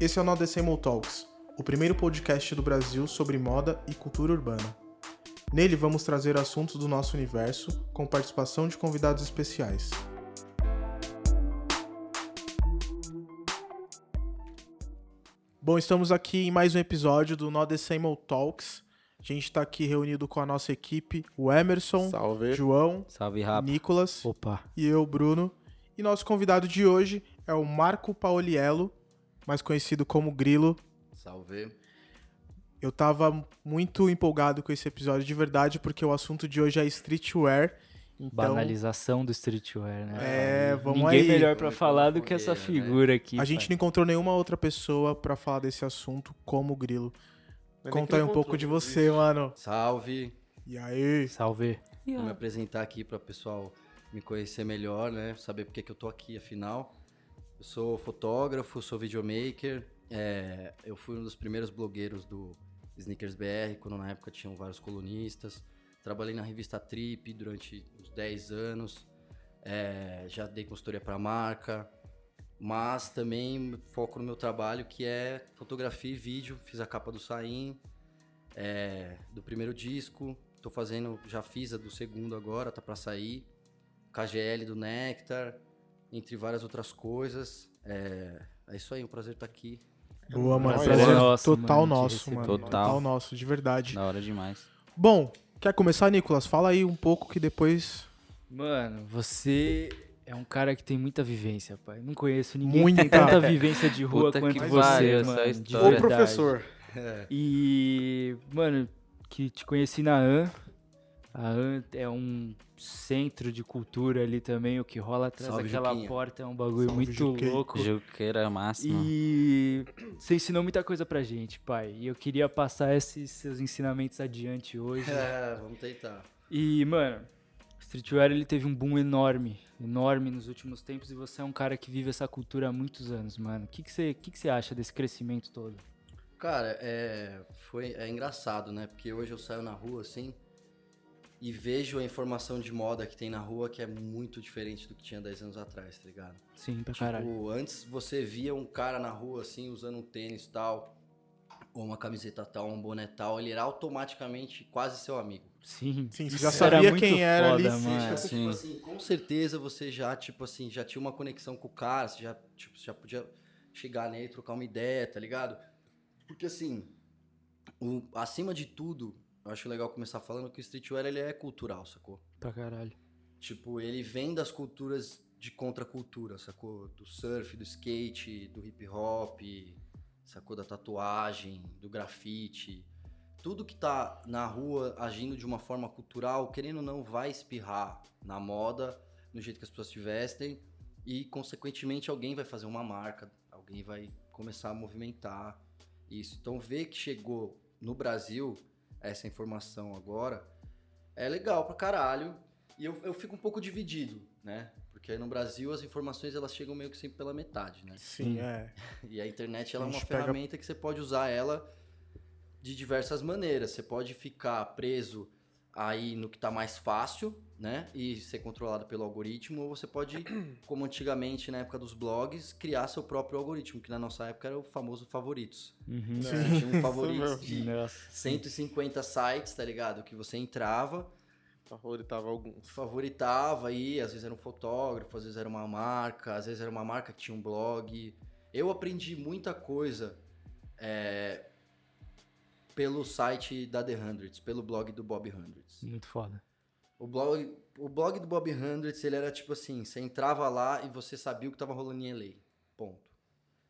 Esse é o No Decibel Talks, o primeiro podcast do Brasil sobre moda e cultura urbana. Nele vamos trazer assuntos do nosso universo com participação de convidados especiais. Bom, estamos aqui em mais um episódio do No Decibel Talks. A gente está aqui reunido com a nossa equipe, o Emerson, Salve. João, Salve. Nicolas Opa. e eu, Bruno. E nosso convidado de hoje é o Marco Pauliello, mais conhecido como Grilo. Salve. Eu tava muito empolgado com esse episódio de verdade, porque o assunto de hoje é streetwear. Então, Banalização do streetwear, né? É, vamos Ninguém aí. melhor pra Vamos falar do que essa né? figura aqui. a gente pai. não encontrou nenhuma outra pessoa pra falar desse assunto como o Grilo. Conta aí um pouco de você, mano. Salve. E aí? Salve. Vou me apresentar aqui para o pessoal me conhecer melhor, né? Saber porque que eu tô aqui, afinal. Sou fotógrafo, sou videomaker. é, eu fui um dos primeiros blogueiros do Sneakers BR, quando na época tinham vários colunistas. Trabalhei na revista Trip durante uns 10 anos. é, já dei consultoria para marca. Mas também foco no meu trabalho, que é fotografia e vídeo. Fiz a capa do Saim, é, do primeiro disco. Tô fazendo, já fiz a do segundo agora, tá pra sair. KGL do Nectar, entre várias outras coisas. É, é isso aí, um prazer estar aqui. Boa, mano. Prazer Prazer é nosso, total mano, nosso, mano. Total. Total nosso, de verdade. Da hora demais. Bom, quer começar, Nicolas? Fala aí um pouco que depois. Mano, você é um cara que tem muita vivência, pai. Não conheço ninguém Muita. que tem tanta vivência de rua Puta quanto que você, mano. Ô, verdade. professor. E, mano, que te conheci na AN. É um centro de cultura ali também. O que rola atrás Salve, daquela Juquinha. porta é um bagulho Salve, muito Juquinha. louco. Juqueira máxima. E você ensinou muita coisa pra gente, pai. E eu queria passar esses seus ensinamentos adiante hoje. É, vamos tentar. E, mano, streetwear ele teve um boom enorme, enorme nos últimos tempos e você é um cara que vive essa cultura há muitos anos, mano. O que que você que que você acha desse crescimento todo? Cara, é, foi, é engraçado, né? Porque hoje eu saio na rua assim e vejo a informação de moda que tem na rua que é muito diferente do que tinha 10 anos atrás, tá ligado? Sim, pra caralho. Tipo, antes você via um cara na rua assim, usando um tênis tal, ou uma camiseta tal, um boné tal, ele era automaticamente quase seu amigo. Sim, Sim, você já sabia era muito quem era foda, ali, sim, mano. Já, sim. tipo assim, com certeza você já, tipo assim, já tinha uma conexão com o cara, você já, tipo, você já podia chegar nele, trocar uma ideia, tá ligado? Porque assim, o, acima de tudo, eu acho legal começar falando que o streetwear ele é cultural, sacou? Pra caralho. Tipo, ele vem das culturas de contracultura, sacou? Do surf, do skate, do hip hop, sacou? Da tatuagem, do grafite. Tudo que tá na rua agindo de uma forma cultural, querendo ou não, vai espirrar na moda, no jeito que as pessoas se vestem. E, consequentemente, alguém vai fazer uma marca, alguém vai começar a movimentar isso. Então, ver que chegou no Brasil essa informação agora é legal pra caralho. E eu, eu fico um pouco dividido, né? Porque no Brasil as informações elas chegam meio que sempre pela metade, né? Sim, é. E a internet ela A é uma pega- ferramenta que você pode usar ela de diversas maneiras. Você pode ficar preso aí no que tá mais fácil, né? E ser controlado pelo algoritmo, ou você pode, como antigamente na época dos blogs, criar seu próprio algoritmo, que na nossa época era o famoso favoritos. Uhum. Você tinha um favoritos de Nossa. 150 sites, tá ligado? Que você entrava, Favoritava alguns. favoritava aí, às vezes era um fotógrafo, às vezes era uma marca, às vezes era uma marca que tinha um blog. Eu aprendi muita coisa é, pelo site da The Hundreds, pelo blog do Bob Hundreds. Muito foda. O blog, o blog do Bob Hundreds, ele era tipo assim, você entrava lá e você sabia o que tava rolando em LA. Ponto.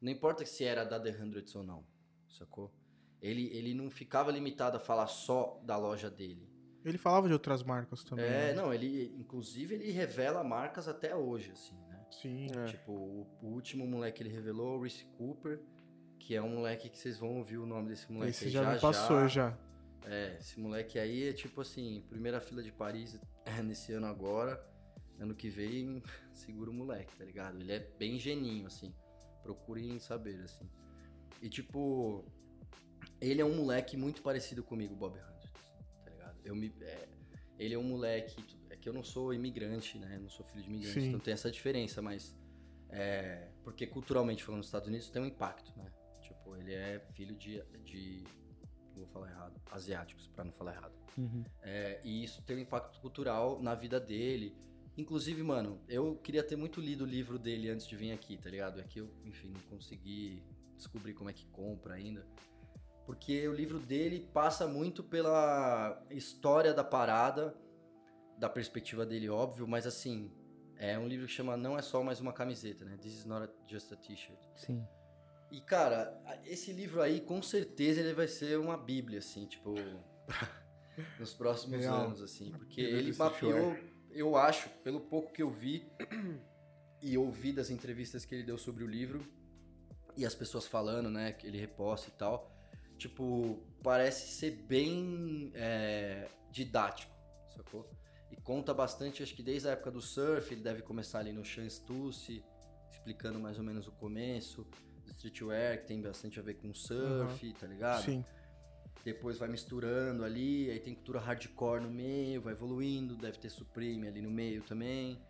Não importa se era da The Hundreds ou não, sacou? Ele, ele não ficava limitado a falar só da loja dele. Ele falava de outras marcas também. É, né? não, ele, inclusive, ele revela marcas até hoje, assim, né? Sim. Tipo, o, o último moleque que ele revelou, o Reese Cooper, que é um moleque que vocês vão ouvir o nome desse moleque Esse aí já, me passou já. É, esse moleque aí é tipo assim, primeira fila de Paris é, nesse ano agora, ano que vem, segura o moleque, tá ligado? Ele é bem geninho, assim, procurem saber, assim. E tipo, ele é um moleque muito parecido comigo, Bob Hundreds, tá ligado? Eu me, é, ele é um moleque, é que eu não sou imigrante, né? Eu não sou filho de imigrante, Sim. então tem essa diferença, mas é, porque culturalmente falando nos Estados Unidos tem um impacto, né? Sacou? Ele é filho de. de vou falar errado. Asiáticos, pra não falar errado. Uhum. É, e isso tem um impacto cultural na vida dele. Inclusive, mano, eu queria ter muito lido o livro dele antes de vir aqui, tá ligado? É que eu, enfim, não consegui descobrir como é que compra ainda. Porque o livro dele passa muito pela história da parada, da perspectiva dele, óbvio, mas assim, é um livro que chama Não é só mais uma camiseta, né? This is not just a t-shirt. Sim. E, cara, esse livro aí, com certeza, ele vai ser uma bíblia, assim, tipo, nos próximos Real. anos, assim. Porque ele mapeou, eu acho, pelo pouco que eu vi e ouvi das entrevistas que ele deu sobre o livro, e as pessoas falando, né, que ele reposta e tal, tipo, parece ser bem é, didático, sacou? E conta bastante, acho que desde a época do surf, ele deve começar ali no Sean Stussy, explicando mais ou menos o começo, streetwear, que tem bastante a ver com surf, tá ligado? Sim. Depois vai misturando ali, aí tem cultura hardcore no meio, vai evoluindo, deve ter Supreme ali no meio também.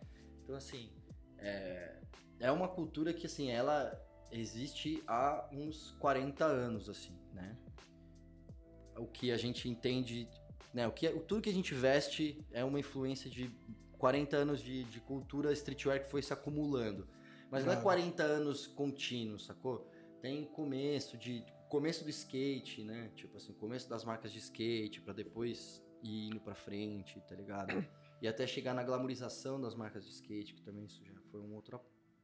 Então, assim, é, é uma cultura que, assim, ela existe há uns 40 anos, assim, né? O que a gente entende, né? O que, tudo que a gente veste é uma influência de 40 anos de, de cultura streetwear que foi se acumulando. Mas não é Claro. 40 anos contínuos, sacou? Tem começo de começo do skate, né? Tipo assim, começo das marcas de skate pra depois ir indo pra frente, tá ligado? E até chegar na glamorização das marcas de skate, que também isso já foi uma outra,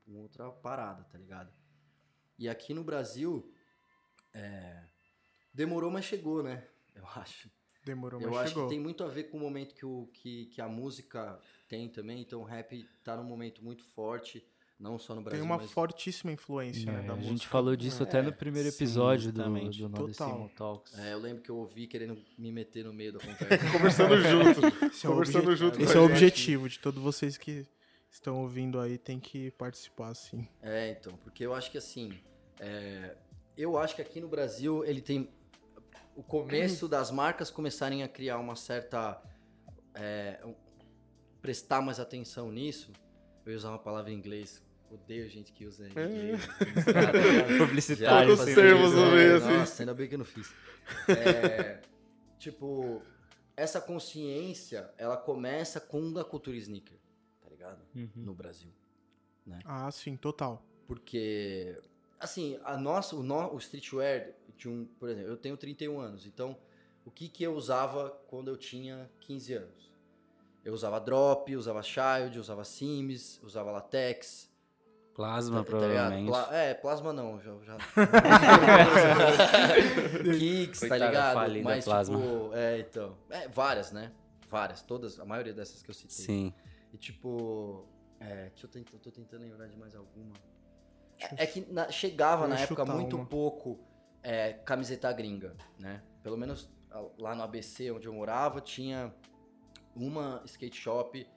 uma outra parada, tá ligado? E aqui no Brasil, é, demorou, mas chegou, né? Eu acho. Demorou, Eu mas acho chegou. que tem muito a ver com o momento que, o, que, que a música tem também. Então o rap tá num momento muito forte, não só no Tem Brasil, uma mas fortíssima influência, né, É, da a música. gente falou disso até no primeiro sim, episódio do, exatamente. do Talks. É, eu lembro que eu ouvi querendo me meter no meio da conversa. Conversando junto. Esse é o Conversando obje- junto Esse a é o gente. objetivo de todos vocês que estão ouvindo aí, tem que participar, sim. É, então, porque eu acho que assim, é, eu acho que aqui no Brasil ele tem o começo das marcas começarem a criar uma certa é, prestar mais atenção nisso. Eu ia usar uma palavra em inglês. Odeio gente que usa inglês. Publicitário. Todos os fazendo termos no né? meio, assim. Nossa, ainda bem que eu não fiz. É, tipo, essa consciência, ela começa com a cultura sneaker, tá ligado? Uhum. No Brasil. Ah, sim, total. Porque, assim, a nossa, o, no, o streetwear de um, por exemplo, eu tenho 31 anos, então o que que eu usava quando eu tinha 15 anos? Eu usava drop, usava child, usava sims, usava latex, Plasma, tá- tá provavelmente. Pla- é, plasma não, já. já... Kicks, tá ligado? falida Mas, Plasma. tipo, é, então. É, várias, né? Várias, todas, a maioria dessas que eu citei. Sim. E tipo. É, deixa eu, tentar, tô tentando lembrar de mais alguma. É, é que na- chegava na época muito uma. pouco é, camiseta gringa, né? Pelo menos lá no ABC, onde eu morava, tinha uma skate shop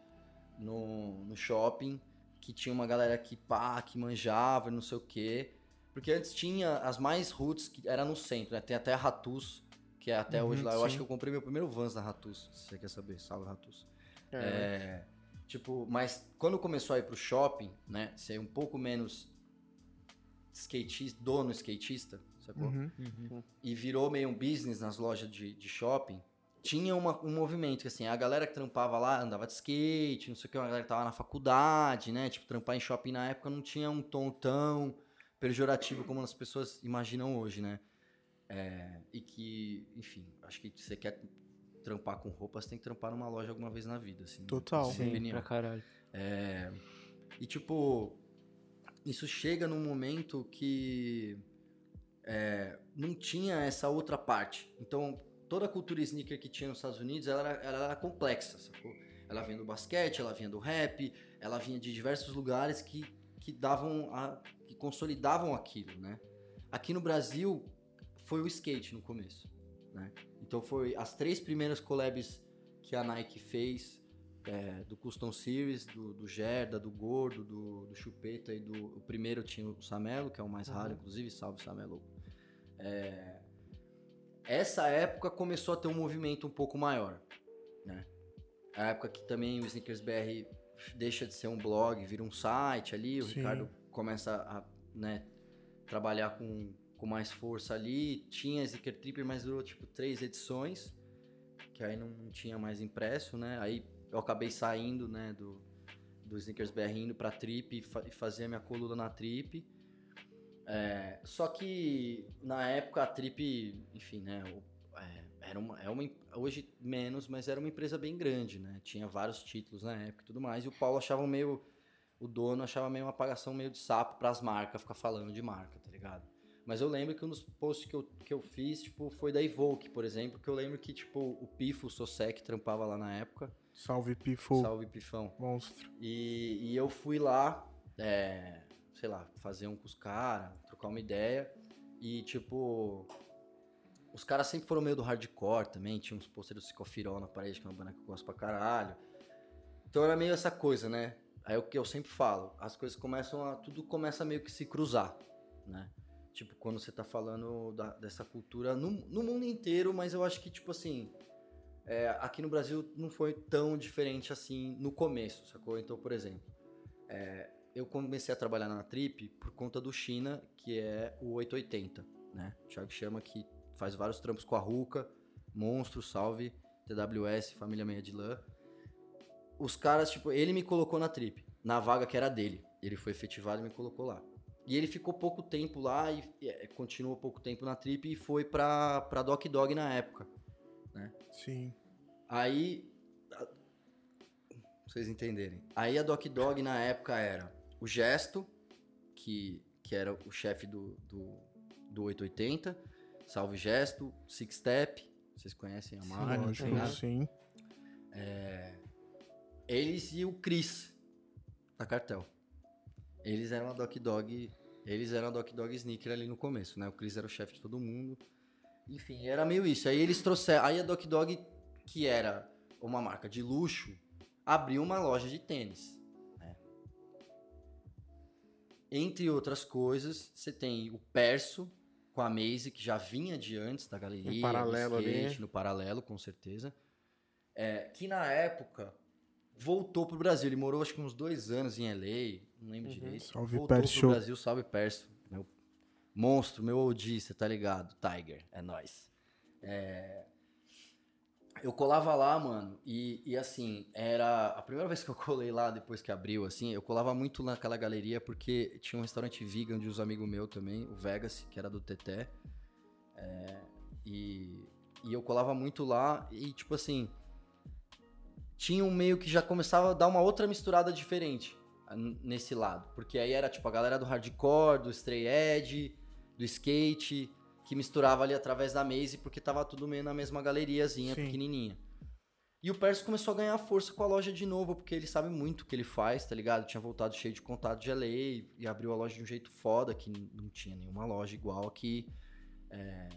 no, no shopping que tinha uma galera que pá, que manjava, não sei o quê. Porque antes tinha as mais roots que era no centro, né? Tem até a Ratus, que é até Uhum, hoje lá. Eu sim. acho que eu comprei meu primeiro Vans na Ratus, se você quer saber. Salve, Ratus. É. É, tipo, mas quando começou a ir pro shopping, né? Ser um pouco menos skatista, dono skatista, sacou? Uhum. E virou meio um business nas lojas de, de shopping. Tinha uma- um movimento que, assim, a galera que trampava lá andava de skate, não sei o que, a galera que tava na faculdade, né? Tipo, trampar em shopping na época não tinha um tom tão pejorativo como as pessoas imaginam hoje, né? É, e que, enfim, acho que você quer trampar com roupa, você tem que trampar numa loja alguma vez na vida, assim. Total. na minha Sim, pra caralho. É, e tipo, isso chega num momento que é, não tinha essa outra parte. Então, toda a cultura sneaker que tinha nos Estados Unidos, ela era, ela era complexa, sacou? Ela vinha do basquete, ela vinha do rap, ela vinha de diversos lugares que, que davam a, que consolidavam aquilo, né? Aqui no Brasil foi o skate no começo, né? Então foi as três primeiras collabs que a Nike fez é, do Custom Series, do, do Gerda, do Gordo, do, do Chupeta e do. O primeiro tinha o Samelo, que é o mais raro, inclusive, salve Samelo. É, essa época começou a ter um movimento um pouco maior, né? A época que também o Sneakers BR deixa de ser um blog, vira um site ali, o Sim. Ricardo começa a né, trabalhar com, com mais força ali. Tinha Sneaker Tripper, mas durou tipo três edições, que aí não, tinha mais impresso, né? Aí eu acabei saindo, né, do, do Sneakers BR indo pra Trip e, fa e fazer a minha coluna na Trip. É, só que na época a Trip, enfim, né, é, era uma, é uma, hoje menos, mas era uma empresa bem grande, né? Tinha vários títulos na época e tudo mais. E o Paulo achava meio, o dono achava meio uma apagação meio de sapo pras marcas, ficar falando de marca, tá ligado? Mas eu lembro que um dos posts que eu, que eu fiz, tipo, foi da Evoque, por exemplo, que eu lembro que, tipo, o Pifo, o Sosek, trampava lá na época. Salve, Pifo. Salve, Pifão. Monstro. E, e eu fui lá, é, sei lá, fazer um com os caras, trocar uma ideia. E, tipo, os caras sempre foram meio do hardcore também. Tinha uns pôsteres do Psicofirol na parede, que é uma banda que eu gosto pra caralho. Então era meio essa coisa, né? Aí o que eu sempre falo, as coisas começam a. Tudo começa a meio que se cruzar, né? Tipo, quando você tá falando da- dessa cultura no, no mundo inteiro, mas eu acho que, tipo assim, é, aqui no Brasil não foi tão diferente assim no começo, sacou? Então, por exemplo, é, eu comecei a trabalhar na Trip por conta do China, que é o 880, né? O Thiago chama que faz vários trampos com a Ruka, Monstro, Salve, TWS, Família Meia de Lã. Os caras, tipo, ele me colocou na Trip, na vaga que era dele. Ele foi efetivado e me colocou lá. E ele ficou pouco tempo lá e é, continuou pouco tempo na Trip e foi pra, pra Doc Dog na época. Sim. Aí. vocês entenderem. Aí a Doc Dog na época era o Gesto, que, que era o chefe do, do, do 880. Salve Gesto, Six Step. Vocês conhecem a marca? tá Lógico, sim. Eles e o Chris, da Cartel. Eles eram a Doc Dog. Eles eram a Doc Dog Sneaker ali no começo, né? O Chris era o chefe de todo mundo. Enfim, era meio isso. Aí eles trouxeram. Aí a Doc Dog, que era uma marca de luxo, abriu uma loja de tênis. Entre outras coisas, você tem o Perso com a Maze, que já vinha de antes da galeria. Um paralelo do ali. skate, No paralelo, com certeza. É, que na época voltou pro Brasil. Ele morou acho que uns dois anos em LA, não lembro Uhum. direito. Salve, voltou Pércio. pro Brasil, salve Perso. Meu monstro, meu OG, você tá ligado? Tiger, é nóis. É, Eu colava lá, mano, e, e assim, era a primeira vez que eu colei lá, depois que abriu, assim, eu colava muito naquela galeria porque tinha um restaurante vegan de uns amigos meus também, o Vegas, que era do Teté. É, e, e eu colava muito lá e, tipo assim, tinha um meio que já começava a dar uma outra misturada diferente nesse lado. Porque aí era, tipo, a galera do hardcore, do stray edge, do skate, que misturava ali através da Maze, porque tava tudo meio na mesma galeriazinha Sim. pequenininha. E o Perso começou a ganhar força com a loja de novo, porque ele sabe muito o que ele faz, tá ligado? Tinha voltado cheio de contato de LA e, abriu a loja de um jeito foda, que não tinha nenhuma loja igual aqui. É,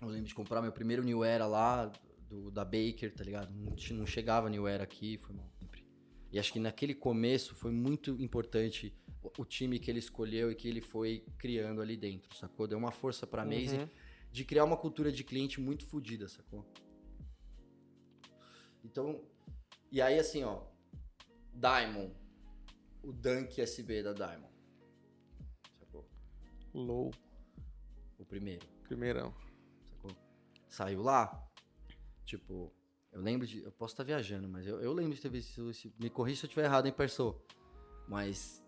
Eu lembro de comprar meu primeiro New Era lá, do, da Baker, tá ligado? Não, não chegava New Era aqui, foi mal sempre. E acho que naquele começo foi muito importante o, time que ele escolheu e que ele foi criando ali dentro, sacou? Deu uma força pra Maze Uhum. de criar uma cultura de cliente muito fodida, sacou? Então, e aí assim, ó, Diamond, o Dunk SB da Diamond, sacou? Low. O primeiro, Primeirão. sacou? Saiu lá, tipo, eu lembro de, eu posso estar viajando, mas eu, eu lembro de ter visto, esse- me corrija se eu estiver errado, hein, Perso? Mas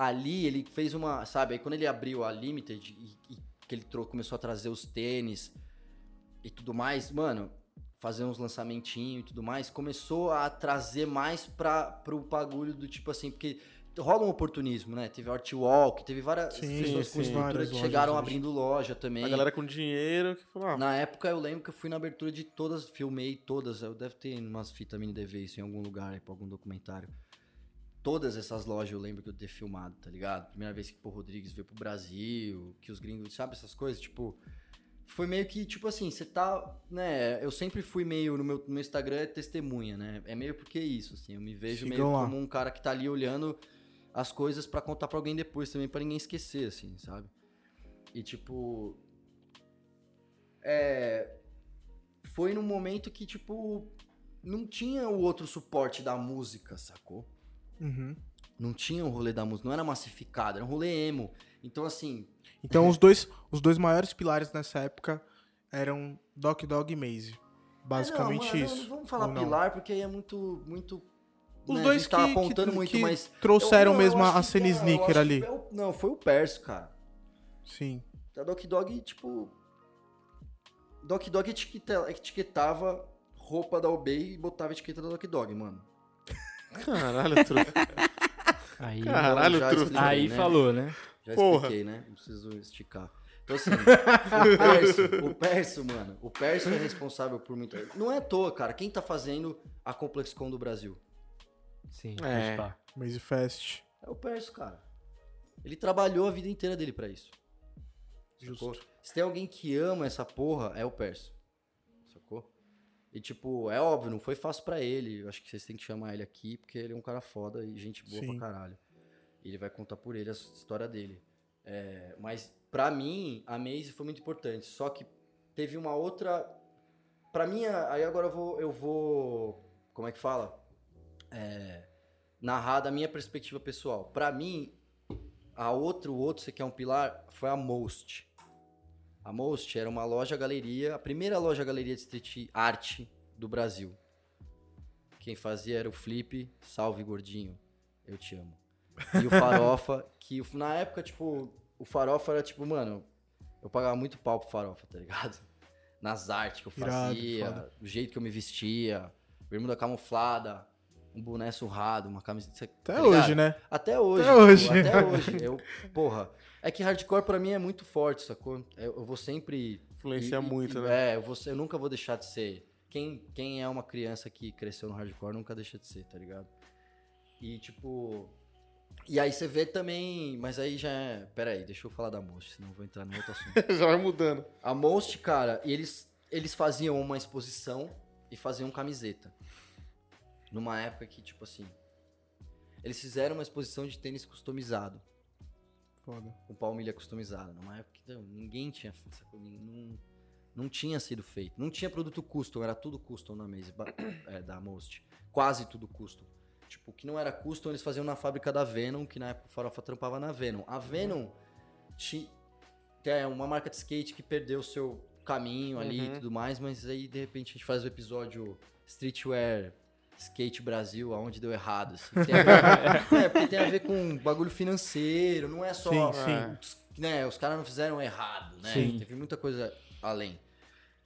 ali ele fez uma, sabe, aí quando ele abriu a Limited e, e que ele começou a trazer os tênis e tudo mais, mano, fazer uns lançamentinhos e tudo mais, começou a trazer mais pra, pro bagulho do tipo assim, porque rola um oportunismo, né? Teve Artwalk, teve várias Sim, pessoas sim, com estrutura que lojas chegaram hoje. abrindo loja também. A galera com dinheiro que falou, ah, Na época eu lembro que eu fui na abertura de todas, filmei todas, eu deve ter umas fitas mini DV isso em algum lugar, aí, pra algum documentário. Todas essas lojas eu lembro que eu ter filmado, tá ligado? Primeira vez que o Rodrigues veio pro Brasil, que os gringos, sabe essas coisas? Tipo, foi meio que, tipo assim, você tá, né, eu sempre fui meio, no meu, no meu Instagram é testemunha, né? É meio porque isso, assim, eu me vejo Sigam meio lá. como um cara que tá ali olhando as coisas pra contar pra alguém depois também, pra ninguém esquecer, assim, sabe? E tipo, é, foi num momento que, tipo, não tinha o outro suporte da música, sacou? Uhum. Não tinha o rolê da música, não era massificado, era um rolê emo. Então, assim, Então os dois, os dois maiores pilares nessa época eram Doc Dog e Maze. Basicamente É, não, mano, isso. Não vamos falar pilar, porque aí é muito. muito Os né, dois que, tá que- apontando muito, que mas. trouxeram eu- não, mesmo a que cena é- sneaker ali. que é o- não, foi o Perso, cara. Sim. A Doc Dog, tipo. Doc Dog etiqueta- etiquetava roupa da Obey e botava a etiqueta da Doc Dog, mano. Caralho, truta. Aí, Caralho, Já truta. expliquei, aí né? falou, né? Já Porra. expliquei, né? Não preciso esticar. Então, assim, o Perso, o Perso, mano, o Perso é responsável por muita. Não é à toa, cara. Quem tá fazendo a ComplexCon do Brasil? Sim, É. Maze Fest. É o Perso, cara. Ele trabalhou a vida inteira dele pra isso. Sacou? Se tem alguém que ama essa porra, é o Perso. E, tipo, é óbvio, não foi fácil pra ele. Eu acho que vocês têm que chamar ele aqui, porque ele é um cara foda e gente boa Sim. pra caralho. E ele vai contar por ele a história dele. É, mas, pra mim, a Maze foi muito importante. Só que teve uma outra. Pra mim, aí agora eu vou. Eu vou como é que fala? É, narrar da minha perspectiva pessoal. Pra mim, a outro, o outro, você quer um pilar, foi a Most. A Most era uma loja galeria, a primeira loja galeria de street art do Brasil. Quem fazia era o Flip, salve gordinho, eu te amo. E o Farofa, que na época, tipo, o Farofa era tipo, mano, eu pagava muito pau pro Farofa, tá ligado? Nas artes que eu Irado, fazia, foda. o jeito que eu me vestia, bermuda camuflada, um boné surrado, uma camiseta. Até tá hoje, né? Até hoje. Até hoje. pô, Até hoje. Eu, porra. É que hardcore pra mim é muito forte, sacou? Eu, eu vou sempre. Influencia e- muito, e- né? É, eu, vou, eu nunca vou deixar de ser. Quem, quem é uma criança que cresceu no hardcore nunca deixa de ser, tá ligado? E tipo. E aí você vê também. Mas aí já é. Pera aí, deixa eu falar da Most, senão eu vou entrar no outro assunto. Já vai mudando. A Most, cara, eles, eles faziam uma exposição e faziam camiseta. Numa época que, tipo assim. Eles fizeram uma exposição de tênis customizado, Foda. com palmilha customizada. Numa época que não, ninguém tinha? Não, não tinha sido feito. Não tinha produto custom, era tudo custom na mesa é, da Most. Quase tudo custom. Tipo, o que não era custom, eles faziam na fábrica da Venom, que na época o Farofa trampava na Venom. A Venom ti- é uma marca de skate que perdeu o seu caminho ali e Uhum. tudo mais, mas aí de repente a gente faz o episódio Streetwear Skate Brasil, aonde deu errado. assim. Tem ver- é, porque tem a ver com bagulho financeiro, não é só. Sim, sim. Os, né, os caras não fizeram errado, né? Sim. Teve muita coisa além.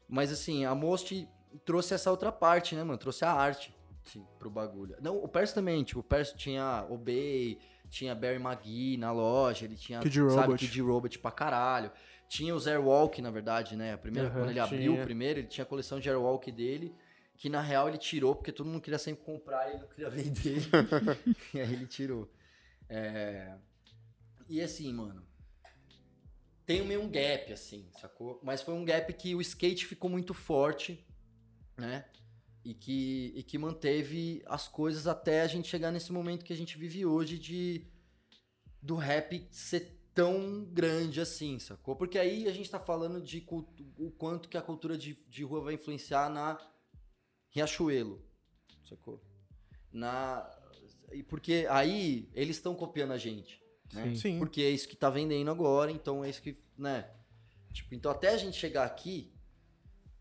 Mas assim, a Most trouxe essa outra parte, né, mano? Trouxe a arte sim, pro bagulho. Não, o Perso também, tipo, o Perso tinha Obey, tinha Barry McGee na loja, ele tinha, Kid sabe, Robot. Kid Robot pra caralho. Tinha os Airwalk, na verdade, né? A primeira, Aham, quando ele abriu tinha. o primeiro, ele tinha a coleção de Airwalk dele, que na real ele tirou, porque todo mundo queria sempre comprar e ele não queria vender. e aí ele tirou. É... E assim, mano, tem meio um gap, assim, sacou? Mas foi um gap que o skate ficou muito forte, né? E que, e que manteve as coisas até a gente chegar nesse momento que a gente vive hoje de do rap ser tão grande assim, sacou? Porque aí a gente tá falando de o quanto que a cultura de, de rua vai influenciar na Riachuelo, sacou? Na, e porque aí eles estão copiando a gente, né? Sim. Sim. Porque é isso que tá vendendo agora, então é isso que, né? Tipo, então até a gente chegar aqui,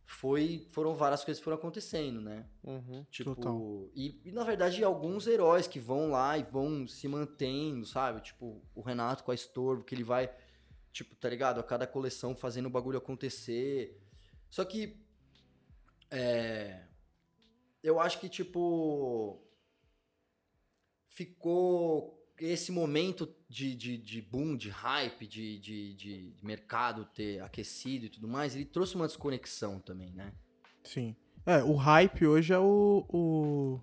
foi, foram várias coisas que foram acontecendo, né? Uhum. Tipo, e, e, na verdade alguns heróis que vão lá e vão se mantendo, sabe? Tipo, o Renato com a Estorvo, que ele vai, tipo, tá ligado? A cada coleção fazendo o bagulho acontecer. Só que, é, eu acho que, tipo, ficou esse momento de, de, de boom, de hype, de, de, de mercado ter aquecido e tudo mais, ele trouxe uma desconexão também, né? Sim. É, o hype hoje é o. o...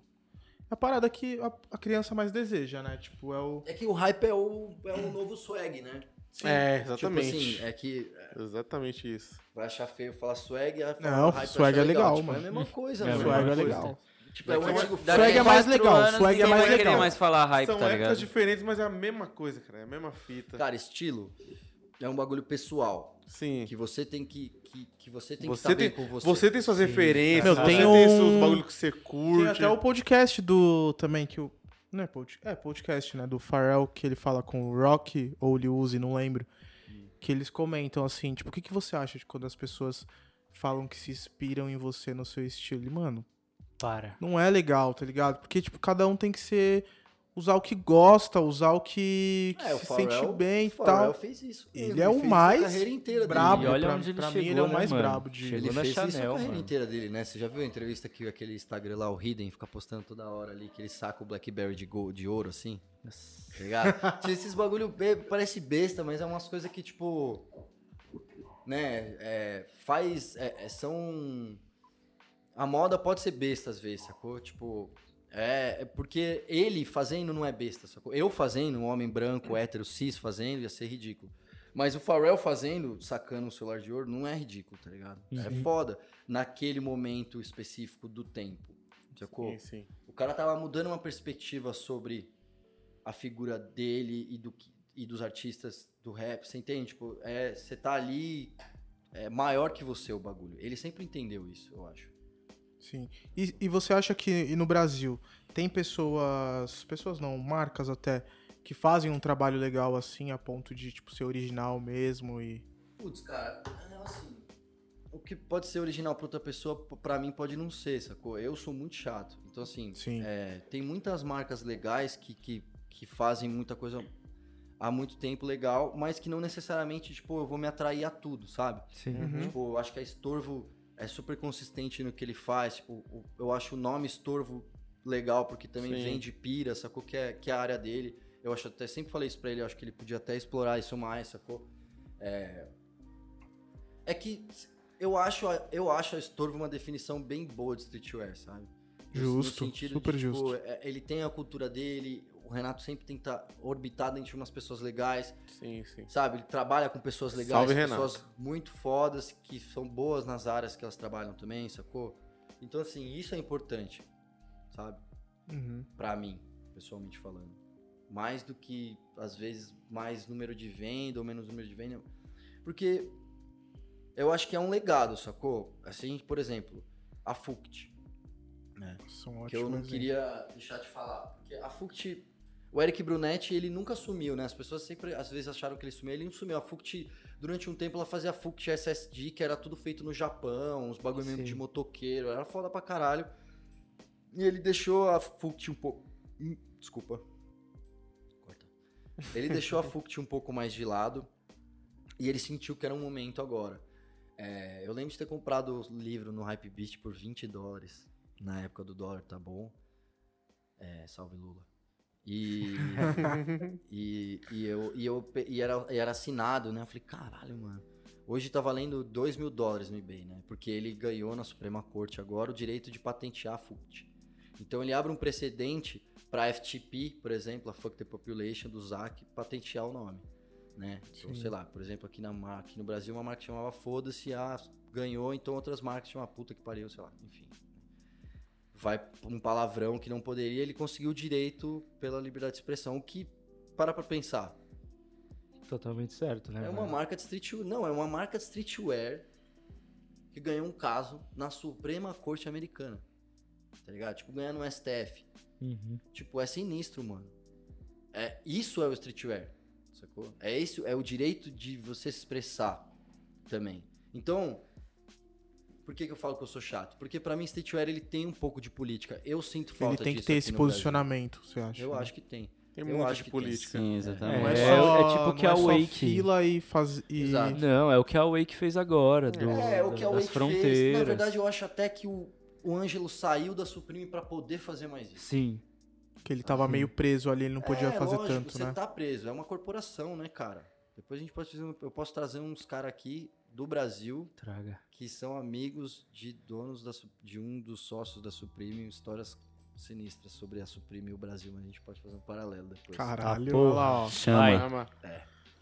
É a parada que a, a criança mais deseja, né? Tipo, é o. É que o hype é o, é o novo swag, né? É, Tipo exatamente. assim, é que exatamente isso. vai achar feio falar swag, vai falar Não, swag é legal, Tipo, mano. É a mesma coisa, É mano. Swag é legal. Tipo, é o antigo Swag é mais legal, swag é mais legal. mais falar hype, São tá épocas ligado? diferentes, mas é a mesma coisa, cara. É a mesma fita. Cara, estilo é um bagulho pessoal. Sim. Que você tem que. Que, que você tem Você que tem- com você. Você tem suas referências, Meu, você tem tem um- seus bagulho que você Tem curte. até o podcast do. Também que o. Não é podcast? É podcast, né? Do Pharrell, que ele fala com o Rock ou o Uzi, não lembro. que eles comentam assim, tipo, o que, que você acha de quando as pessoas falam que se inspiram em você no seu estilo? E, mano, Para. não é legal, tá ligado? Porque, tipo, cada um tem que ser. Usar o que gosta, usar o que, que É, se Pharrell- sente bem e tal. fez isso. Ele é o mais brabo. E olha pra- onde ele pra mim, chegou, ele é o né, mais mano? brabo de- Chegou Ele na fez isso a Chanel, carreira mano. inteira dele, né? Você já viu a entrevista que aquele Instagram lá, o Hidden, fica postando toda hora ali, que ele saca o Blackberry de, gol, de ouro, assim? Tá ligado? Esses bagulho, parece besta, mas é umas coisas que, tipo... Né? É, faz... é- é- são... A moda pode ser besta às vezes, sacou? Tipo... É, é porque ele fazendo não é besta, sacou? Eu fazendo, um homem branco, hétero, cis fazendo, ia ser ridículo. Mas o Pharrell fazendo, sacando o celular de ouro, não é ridículo, tá ligado? É foda naquele momento específico do tempo, sacou? Sim, sim. O cara tava mudando uma perspectiva sobre a figura dele e, do, e dos artistas do rap, você entende? Tipo, é, você tá ali, é maior que você o bagulho. Ele sempre entendeu isso, eu acho. Sim. E, e você acha que e no Brasil tem pessoas. Pessoas não, marcas até, que fazem um trabalho legal assim, a ponto de, tipo, ser original mesmo e. Putz, cara, é assim. O que pode ser original pra outra pessoa, p- pra mim pode não ser, sacou? Eu sou muito chato. Então, assim, Sim. é, tem muitas marcas legais que, que, que fazem muita coisa há muito tempo legal, mas que não necessariamente, tipo, eu vou me atrair a tudo, sabe? Sim. Uhum. Tipo, eu acho que a Estorvo é super consistente no que ele faz. Tipo, eu acho o nome Estorvo legal, porque também Sim. vem de pira, sacou? Que é, que é a área dele. Eu acho até sempre falei isso pra ele, eu acho que ele podia até explorar isso mais, sacou? É, é que eu acho, a- eu acho a Estorvo uma definição bem boa de streetwear, sabe? No- no Justo, sentido super de, tipo, justo. é- ele tem a cultura dele, o Renato sempre tem que estar orbitado entre umas pessoas legais. Sim, sim. Sabe, ele trabalha com pessoas legais, Salve, Renato. pessoas muito fodas, que são boas nas áreas que elas trabalham também, sacou? Então, assim, isso é importante, sabe? Uhum. Pra mim, pessoalmente falando. Mais do que, às vezes, mais número de venda ou menos número de venda. Porque eu acho que é um legado, sacou? Assim, por exemplo, a Fuct, né? São que eu não queria deixar de falar. Porque a Fuct, o Eric Brunetti, ele nunca sumiu, né? As pessoas sempre, às vezes, acharam que ele sumiu. Ele não sumiu. A Fuct, durante um tempo, ela fazia Fuct SSD, que era tudo feito no Japão, uns bagulho mesmo de motoqueiro. Era foda pra caralho. E ele deixou a Fuct um pouco... Desculpa. Corta. Ele deixou a Fuct um pouco mais de lado. E ele sentiu que era um momento agora. É, eu lembro de ter comprado o livro no Hypebeast por 20 dólares. Na época do dólar, tá bom? É, salve Lula. E, e, e, eu, e, eu, e, era, e era assinado, né? Eu falei, caralho, mano. Hoje tá valendo 2 mil dólares no eBay, né? Porque ele ganhou na Suprema Corte agora o direito de patentear a FUCT. Então ele abre um precedente pra FTP, por exemplo, a Fuck the Population do ZAC, patentear o nome. Né? Então, sei lá, por exemplo, aqui, na, aqui no Brasil uma marca chamava Foda-se, ah, ganhou, então outras marcas chamam puta que pariu, sei lá, enfim. Vai um palavrão que não poderia, ele conseguiu o direito pela liberdade de expressão, o que, para pra pensar, Totalmente certo, né? é uma marca de streetwear. Não, é uma marca de streetwear que ganhou um caso na Suprema Corte Americana. Tá ligado? Tipo, ganhando um STF. Uhum. Tipo, é sinistro, mano. É, isso é o streetwear. Sacou? É isso, é o direito de você se expressar também. Então, por que, que eu falo que eu sou chato? Porque pra mim streetwear ele tem um pouco de política. Eu sinto Ele falta tem que disso ter esse no Brasil. posicionamento, você acha? Eu né? acho que tem. Tem Eu muito acho de política. Sim, Não exatamente. é, É, só, é tipo o que a é Wake- fila e faz e Exato. Não, é o que a Wake fez agora, do, É, o que a das Wake fronteiras. fez. Na verdade, eu acho até que o, o Ângelo saiu da Supreme pra poder fazer mais isso. Sim. que ele tava meio preso ali, ele não podia é, fazer lógico, tanto, você né? tá preso. É uma corporação, né, cara? Depois a gente pode fazer. um- Eu posso trazer uns caras aqui do Brasil Traga. que são amigos de donos da, de um dos sócios da Supreme, histórias sinistras sobre a Supreme e o Brasil, mas a gente pode fazer um paralelo depois. Caralho, Ah, olha lá, ó. Chama. Chama.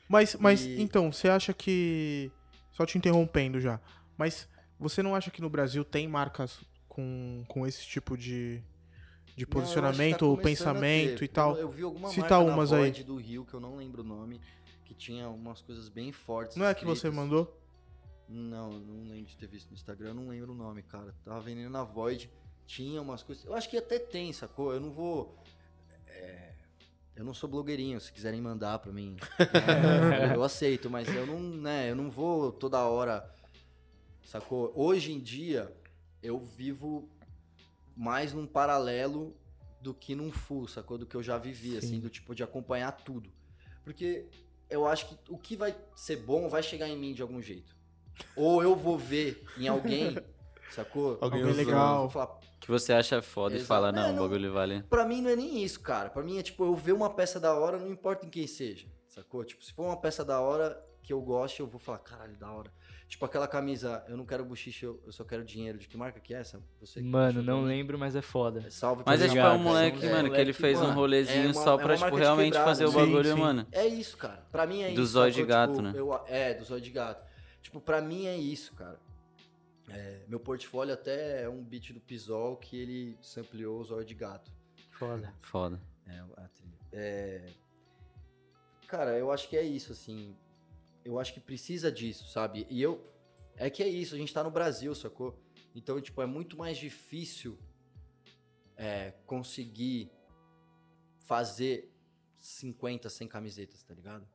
Mas, mas E- então, você acha que. Só te interrompendo já. Mas você não acha que no Brasil tem marcas com, com esse tipo de, de que posicionamento tá ou pensamento e tal? Eu, eu vi alguma Cita marca umas na aí. Do Rio, que eu não lembro o nome, que tinha umas coisas bem fortes. Não é que você escritas. mandou? Não, não lembro de ter visto no Instagram, não lembro o nome, cara. Tava vendendo na Void, tinha umas coisas. Eu acho que até tem, sacou? Eu não vou. é, Eu não sou blogueirinho, se quiserem mandar pra mim, né, eu aceito, mas eu não, né, eu não vou toda hora, sacou? Hoje em dia, eu vivo mais num paralelo do que num full, sacou? Do que eu já vivi, assim, do tipo de acompanhar tudo. Porque eu acho que o que vai ser bom vai chegar em mim de algum jeito. Ou eu vou ver em alguém, sacou? Alguém Alguém legal. Vou falar, Que você acha foda e Exato. fala, É, não, o não- bagulho vale. Pra mim não é nem isso, cara. Pra mim é tipo, eu ver uma peça da hora, não importa em quem seja, sacou? Tipo, se for uma peça da hora que eu goste, eu vou falar, caralho, da hora. Tipo aquela camisa, eu não quero buchiche, eu, eu só quero dinheiro. De que marca que é essa? Você que Mano, não lembro, mas é foda. Salve Mas é tipo, é um moleque, é, mano, que ele fez um mano, rolezinho é uma- só é pra, uma tipo, realmente quebrada, fazer o sim, bagulho, sim. mano. É isso, cara. Pra mim é Do isso. zóio sacou? de gato, Tipo, né? eu- é, do zóio de gato. Tipo, pra mim é isso, cara. É, meu portfólio até é um beat do Pisol que ele sampleou o zóio de gato. Foda. Foda. É, a trilha. É, Cara, eu acho que é isso, assim. Eu acho que precisa disso, sabe? E eu. É que é isso, a gente tá no Brasil, sacou? Então, tipo, é muito mais difícil é, conseguir fazer 50, 100 camisetas, tá ligado?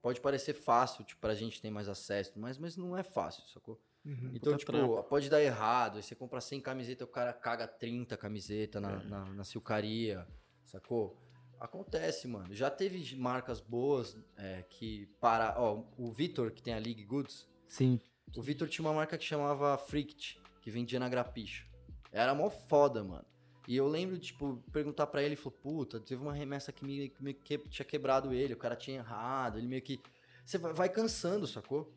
Pode parecer fácil, tipo, pra gente ter mais acesso, mas, mas não é fácil, sacou? Uhum. Então, tipo, trampo. pode dar errado. Aí você compra 100 camisetas, o cara caga 30 camisetas na, na, na silcaria, sacou? Acontece, mano. Já teve marcas boas é, que para. Ó, o Vitor, que tem a League Goods, Sim. o Vitor tinha uma marca que chamava Frict, que vendia na Grapicho. Era mó foda, mano. E eu lembro, tipo, perguntar pra ele, ele falou, puta, teve uma remessa que me, que me que- tinha quebrado ele, o cara tinha errado, ele meio que... Você vai, vai cansando, sacou?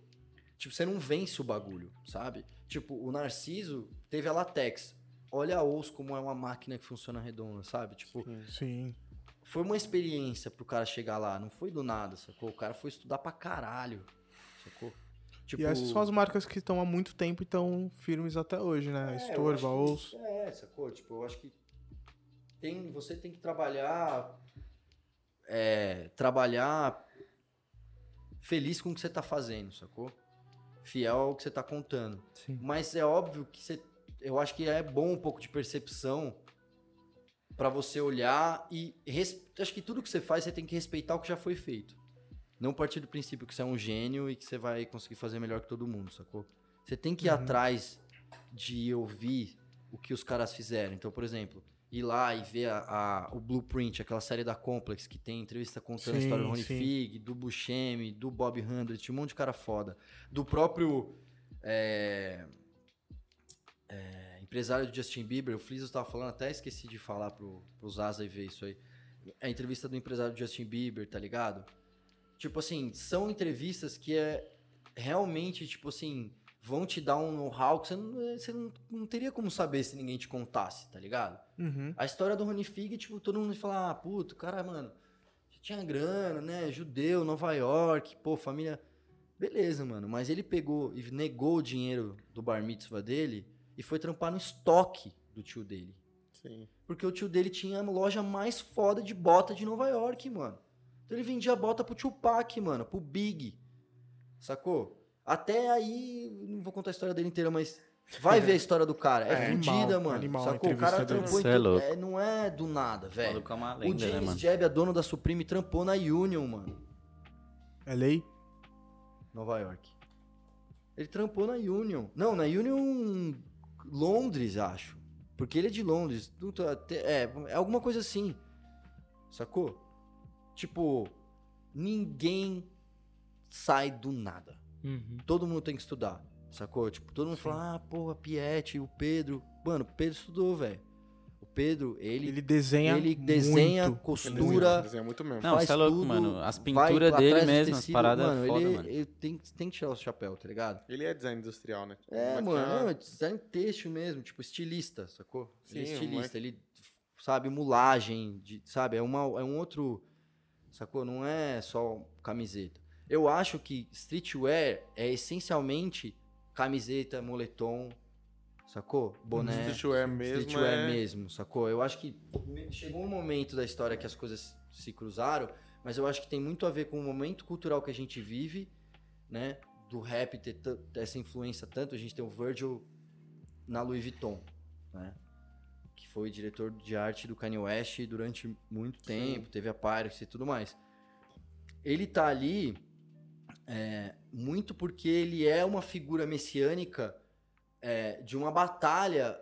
Tipo, você não vence o bagulho, sabe? Tipo, o Narciso teve a Latex. Olha a Ous como é uma máquina que funciona redonda, sabe? Tipo, Sim. foi uma experiência pro cara chegar lá, não foi do nada, sacou? O cara foi estudar pra caralho, sacou? Tipo, E essas são as marcas que estão há muito tempo e estão firmes até hoje, né? É, Estorva, Ous. É, sacou? Tipo, eu acho que tem, você tem que trabalhar. É, trabalhar feliz com o que você tá fazendo, sacou? Fiel ao que você tá contando. Sim. Mas é óbvio que você. Eu acho que é bom um pouco de percepção pra você olhar e. res- Acho que tudo que você faz você tem que respeitar o que já foi feito. Não partir do princípio que você é um gênio e que você vai conseguir fazer melhor que todo mundo, sacou? Você tem que ir atrás de ouvir o que os caras fizeram. Então, por exemplo, ir lá e ver a, a- o Blueprint, aquela série da Complex que tem entrevista contando a Sim, história do sim. Fig, do Buscemi, do Bob Hundred, um monte de cara foda. Do próprio é, é, empresário do Justin Bieber, o Flizzo estava falando, até esqueci de falar pro, pro Zaza e ver isso aí. A entrevista do empresário do Justin Bieber, tá ligado? Tipo assim, são entrevistas que é realmente, tipo assim, vão te dar um know-how que você, não, você não, não teria como saber se ninguém te contasse, tá ligado? Uhum. A história do Rony Fig, tipo, todo mundo fala, ah, puto, cara, mano, tinha grana, né? Judeu, Nova York, pô, família. Beleza, mano. Mas ele pegou e negou o dinheiro do bar mitzvah dele e foi trampar no estoque do tio dele. Sim. Porque o tio dele tinha a loja mais foda de bota de Nova York, mano. Então ele vendia bota pro Tupac, mano, pro Big. Sacou? Até aí, não vou contar a história dele inteira, mas vai ver a história do cara. É, É, animal, mano. animal Sacou? O cara dele. trampou em é tudo- é, não é do nada, O velho. é O né, James mano? Jebb, a dona da Supreme, trampou na Union, mano. É lei? Nova York. Ele trampou na Union. Não, na Union Londres, acho. Porque ele é de Londres. É, é alguma coisa assim. Sacou? Tipo, ninguém sai do nada. Uhum. Todo mundo tem que estudar. Sacou? Tipo, todo mundo fala, ah, porra, Piette, o Pedro. Mano, o Pedro estudou, velho. O Pedro, ele, Ele desenha ele desenha, muito. Ele costura, desenha, desenha muito mesmo. Não, faz você é louco, tudo, mano. As pinturas dele mesmo, as paradas mano, é foda, ele, mano. ele tem, tem que tirar o chapéu, tá ligado? Ele é design industrial, né? É, Mas mano, não, é design têxtil mesmo, tipo, estilista, sacou? Ele Sim, é o estilista, moleque- ele sabe mulagem, de, sabe? É, uma, é um outro, sacou? Não é só camiseta. Eu acho que streetwear é essencialmente camiseta, moletom, sacou? Boné. Streetwear mesmo Streetwear é... mesmo, sacou? Eu acho que chegou um momento da história que as coisas se cruzaram, mas eu acho que tem muito a ver com o momento cultural que a gente vive, né? Do rap ter essa influência tanto. A gente tem o Virgil na Louis Vuitton, né? que foi diretor de arte do Kanye West durante muito tempo, teve a Pirates e tudo mais. Ele tá ali é, muito porque ele é uma figura messiânica é, de uma batalha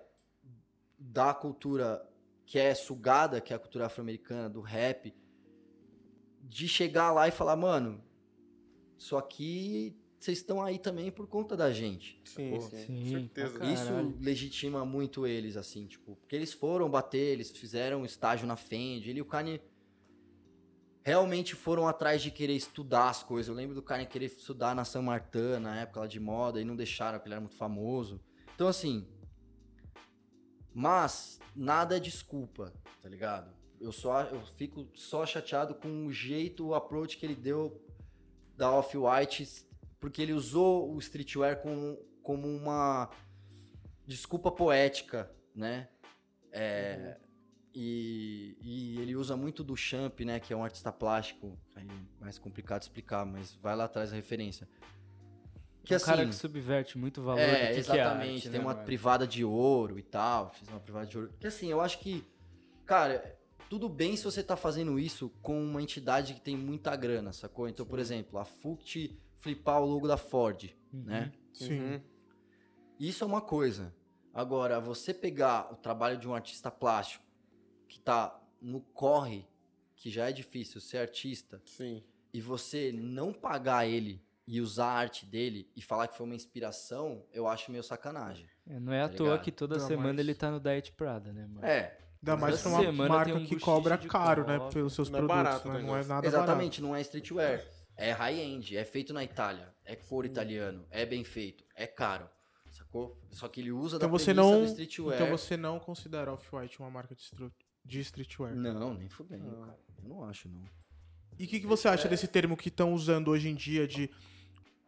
da cultura que é sugada, que é a cultura afro-americana, do rap, de chegar lá e falar, mano, isso aqui vocês estão aí também por conta da gente. Sim, sim, Sim, com certeza. Isso legitima muito eles, assim, tipo, porque eles foram bater, eles fizeram um estágio na Fendi, ele e o Kanye realmente foram atrás de querer estudar as coisas. Eu lembro do Kanye querer estudar na San Martin, na época lá de moda, e não deixaram, porque ele era muito famoso. Então, assim, mas nada é desculpa, tá ligado? Eu só eu fico só chateado com o jeito, o approach que ele deu da Off-White, porque ele usou o streetwear como, como uma desculpa poética, né? É, e, e ele usa muito do Champ, né? Que é um artista plástico. Aí é mais complicado explicar, mas vai lá atrás a referência. Que um assim, cara que subverte muito o valor do é, que que exatamente. arte, tem né, uma mano? privada de ouro e tal. Fiz uma privada de ouro. Que assim, eu acho que, cara, tudo bem se você tá fazendo isso com uma entidade que tem muita grana, sacou? Então, por exemplo, a Fuct flipar o logo da Ford, Uhum. né? Sim. Uhum. Isso é uma coisa. Agora, você pegar o trabalho de um artista plástico que tá no corre, que já é difícil ser artista, Sim. e você não pagar ele e usar a arte dele e falar que foi uma inspiração, eu acho meio sacanagem. É, não é à Tá toa ligado? que toda Não, semana mas- ele tá no Diet Prada, né, mano? É, Ainda mais pra uma semana marca tem um que cobra caro, né? Pelos seus Não é produtos, barato o né? Não é nada exatamente, não é streetwear. É high-end, é feito na Itália, é cor italiano, é bem feito, é caro, sacou? Só que ele usa Então da você não- do barato. streetwear. Então você não considera Off-White uma marca de, de streetwear. Não, nem fudendo, cara. Eu não acho, não. E o que, que você acha desse termo que estão usando hoje em dia de.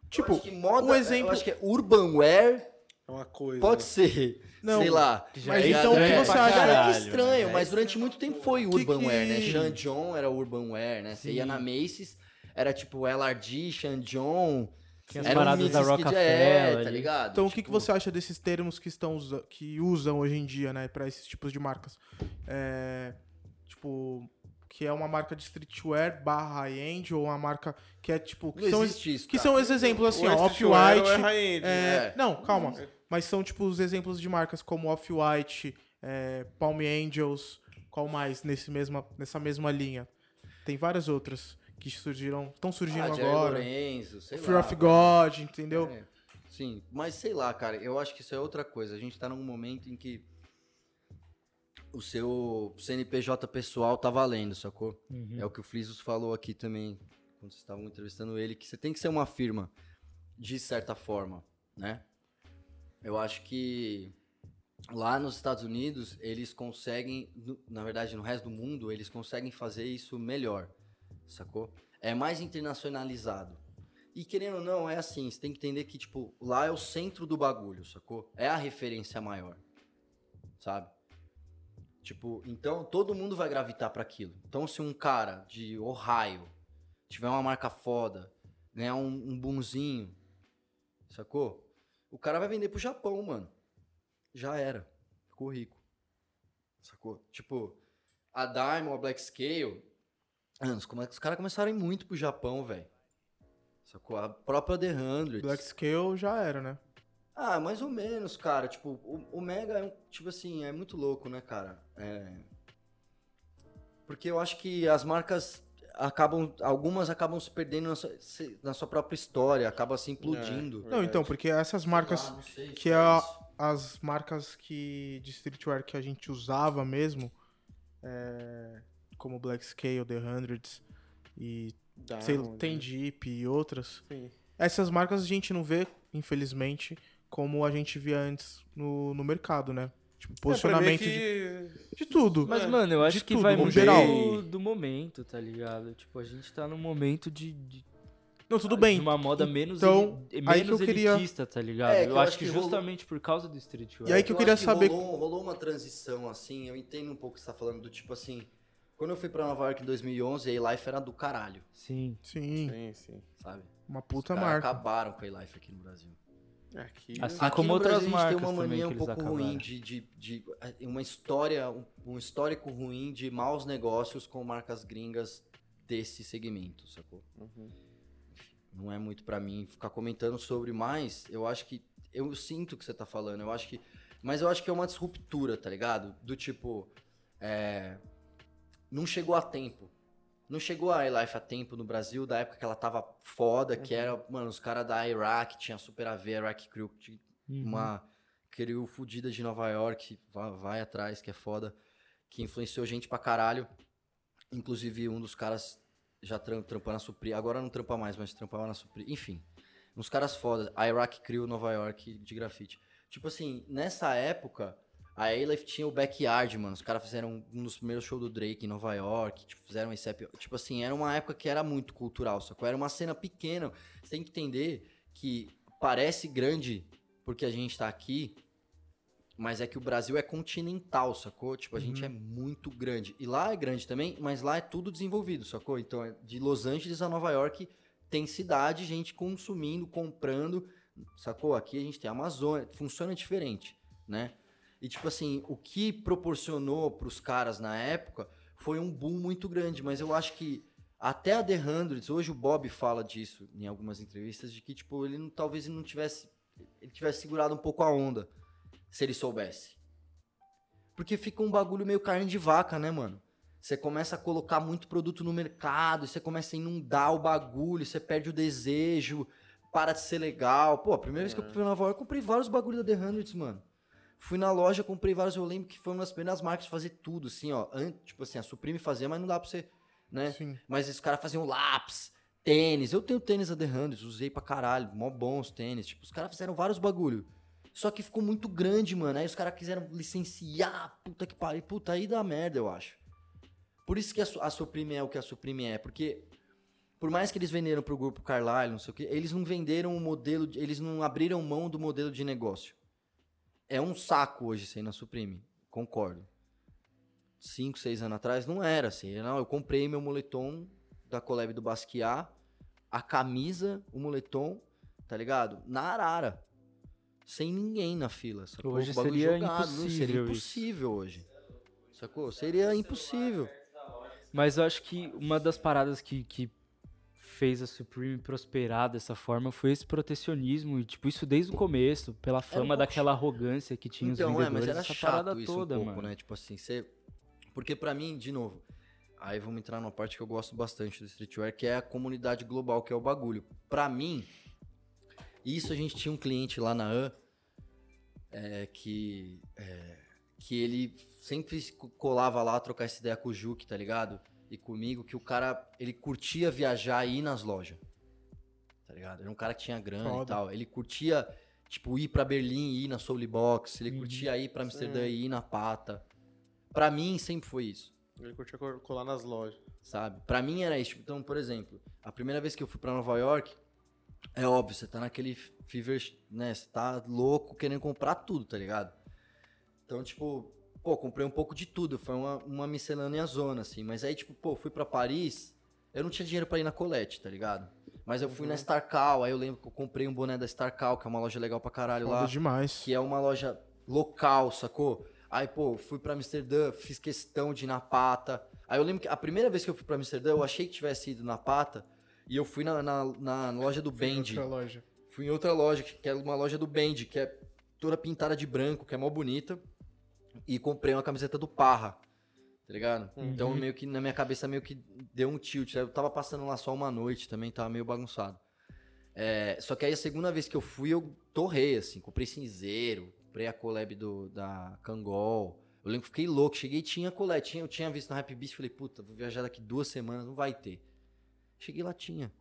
Tipo, que moda, um exemplo- eu acho que é urban wear É uma coisa. pode né? ser, Não, sei lá. Já Mas é então o que você acha- Já é caralho, estranho, né? mas durante muito tempo foi Que urban que- wear, né? Sean John era urban wear, né? Você Sim. ia na Macy's, era tipo LRG, Sean John. Tinha as era um paradas mix da Rockefeller é, tá ligado? Então, o que, que Tipo, você acha desses termos que estão que usam hoje em dia, né, para esses tipos de marcas? É, tipo, que é uma marca de streetwear barra high-end ou uma marca que é tipo que Não são existe isso, que cara. são esses exemplos assim, Ou ó, é é Off-White. high-end, é, É. Não, calma. Mas são tipo os exemplos de marcas como Off-White, é, Palm Angels, qual mais nesse mesma, nessa mesma linha? Tem várias outras que surgiram, estão surgindo ah, agora. Lorenzo, sei Fear lá, of. God, entendeu? É, sim, mas sei lá, cara, eu acho que isso é outra coisa. A gente tá num momento em que o seu CNPJ pessoal tá valendo, sacou? Uhum. É o que o Flisos falou aqui também, quando vocês estavam entrevistando ele, que você tem que ser uma firma, de certa forma, né? Eu acho que lá nos Estados Unidos, eles conseguem, na verdade, no resto do mundo, eles conseguem fazer isso melhor, sacou? É mais internacionalizado. E querendo ou não, é assim, você tem que entender que, tipo, lá é o centro do bagulho, sacou? É a referência maior, sabe? Tipo, então todo mundo vai gravitar pra aquilo. Então se um cara de Ohio tiver uma marca foda, ganhar um, um boomzinho, sacou? O cara vai vender pro Japão, mano. Já era. Ficou rico. Sacou? Tipo, a Diamond, a Black Scale, anos, como é que os caras começaram a ir muito pro Japão, velho. Sacou? A própria The Hundreds. Black Scale já era, né? Ah, mais ou menos, cara. Tipo, o, o Mega é um, tipo assim, é muito louco, né, cara? É... Porque eu acho que as marcas acabam, algumas acabam se perdendo na sua, na sua própria história, acaba se implodindo. Não, então, porque essas marcas Ah, não sei que se é a- as marcas que de streetwear que a gente usava mesmo, é, como Black Scale, The Hundreds e Dá, sei, tem Jeep e outras. Sim. Essas marcas a gente não vê, infelizmente, como a gente via antes no, no mercado, né? Tipo, É, posicionamento de, que... de tudo. Mas, É, mano, eu acho de que tudo, vai no muito geral. do, do momento, tá ligado? Tipo, a gente tá num momento de, de, Não, tudo de bem. uma moda menos, Então, aí menos que eu queria- elitista, tá ligado? É, que eu, eu acho acho que, rolou- justamente por causa do streetwear. E aí que eu queria acho saber- Rolou, rolou uma transição, assim, eu entendo um pouco o que você tá falando, do tipo assim... Quando eu fui pra Nova York em 2011, a A-Life era do caralho, Sim. Sim, Sim, sim. sabe? uma puta marca. acabaram com a A-Life aqui no Brasil. Aqui, Assim Aqui como no outras Brasil, a gente tem marcas uma mania um pouco acabaram. ruim de, de, de- eh, uma história, um, um histórico ruim de maus negócios com marcas gringas desse segmento, sacou? Uhum. Não é muito pra mim ficar comentando sobre, mas eu acho que eu sinto o que você tá falando, eu acho que mas eu acho que é uma disruptura, tá ligado? Do tipo, é, não chegou a tempo. Não chegou a iLife a tempo no Brasil, da época que ela tava foda, que era, mano, os caras da Iraq, tinha Super AV, Iraq Crew, Uhum. uma crew fudida de Nova York, vai, vai atrás, que é foda, que influenciou gente pra caralho. Inclusive, um dos caras já tram, trampou na Supri, agora não trampa mais, mas trampava na Supri. Enfim, uns caras foda, a Iraq Crew Nova York de grafite. Tipo assim, nessa época, a Aleph tinha o Backyard, mano. Os caras fizeram um dos primeiros shows do Drake em Nova York, tipo, fizeram esse. Tipo assim, era uma época que era muito cultural, sacou? Era uma cena pequena. Você tem que entender que parece grande porque a gente tá aqui, mas é que o Brasil é continental, sacou? Tipo, a gente é muito grande. E lá é grande também, mas lá é tudo desenvolvido, sacou? Então, de Los Angeles a Nova York tem cidade, gente consumindo, comprando, sacou? Aqui a gente tem a Amazônia, funciona diferente, né? E tipo assim, o que proporcionou pros caras na época foi um boom muito grande, mas eu acho que até a The Hundreds, hoje o Bob fala disso em algumas entrevistas, de que tipo, ele não, talvez ele não tivesse ele tivesse segurado um pouco a onda se ele soubesse. Porque fica um bagulho meio carne de vaca, né, mano? Você começa a colocar muito produto no mercado, você começa a inundar o bagulho, você perde o desejo, para de ser legal. Pô, a primeira vez que eu fui pra Nova York, eu comprei vários bagulhos da The Hundreds, mano. Fui na loja, comprei vários, eu lembro que foi uma das primeiras marcas de fazer tudo, assim, ó. Tipo assim, a Supreme fazia, mas não dá pra você, né? Sim. Mas esses caras faziam lápis, tênis. Eu tenho tênis da The usei pra caralho, mó bons tênis. Tipo, os caras fizeram vários bagulho. Só que ficou muito grande, mano. Aí os caras quiseram licenciar, puta que pariu. Puta, aí dá merda, eu acho. Por isso que a, a Supreme é o que a Supreme é, porque por mais que eles venderam pro grupo Carlyle, não sei o que, eles não venderam o modelo, de- eles não abriram mão do modelo de negócio. É um saco hoje ser na Supreme, concordo. Cinco, seis anos atrás não era assim. Não, eu comprei meu moletom da collab do Basquiat, a camisa, o moletom, tá ligado? Na Arara. Sem ninguém na fila. Sacou? Hoje seria jogado, não, seria impossível isso. impossível hoje. Sacou? Seria impossível. Mas eu acho que uma das paradas que, que fez a Supreme prosperar dessa forma foi esse protecionismo. E, tipo, isso desde o começo, pela fama daquela arrogância que tinha Então, os é, vendedores, mas era essa chato parada isso toda, um pouco, mano. né? Tipo assim, você... Porque pra mim, de novo, aí vamos entrar numa parte que eu gosto bastante do streetwear, que é a comunidade global, que é o bagulho. Pra mim, isso a gente tinha um cliente lá na AN, é, que, é, que ele sempre se co- colava lá trocar essa ideia com o Juque, tá ligado? E comigo, que o cara, ele curtia viajar e ir nas lojas. Tá ligado? Era um cara que tinha grana e Foda. tal. Ele curtia, tipo, ir pra Berlim e ir na Soul Box. Ele Uhum. curtia ir pra Amsterdã e ir na Pata. Pra mim, sempre foi isso Ele curtia colar nas lojas. sabe? Pra mim era isso. Então, por exemplo, a primeira vez que eu fui pra Nova York, é óbvio, você tá naquele fever, né? Você tá louco querendo comprar tudo, tá ligado? Então, tipo, pô, comprei um pouco de tudo. Foi uma, uma miscelânea zona, assim. Mas aí, tipo, pô, fui pra Paris, eu não tinha dinheiro pra ir na Colette, tá ligado? Mas eu fui na Starcal, aí eu lembro que eu comprei um boné da Starcal, que é uma loja legal pra caralho Foda lá demais. que é uma loja local, sacou? Aí, pô, fui pra Amsterdã, fiz questão de ir na Pata. Aí eu lembro que a primeira vez que eu fui pra Amsterdã, eu achei que tivesse ido na Pata, e eu fui na, na, na loja do Bend. Outra loja. Fui em outra loja, que que é uma loja do Bend, que é toda pintada de branco, que é mó bonita. E comprei uma camiseta do Parra, tá ligado? Então, meio que na minha cabeça, meio que deu um tilt. Eu tava passando lá só uma noite também, tava meio bagunçado. É, só que aí a segunda vez que eu fui, eu torrei, assim. Comprei cinzeiro, comprei a collab do, da Kangol. Eu lembro que fiquei louco. Cheguei e tinha collab. Tinha, eu tinha visto na Happy Beast, falei, puta, vou viajar daqui duas semanas, não vai ter. Cheguei lá, tinha.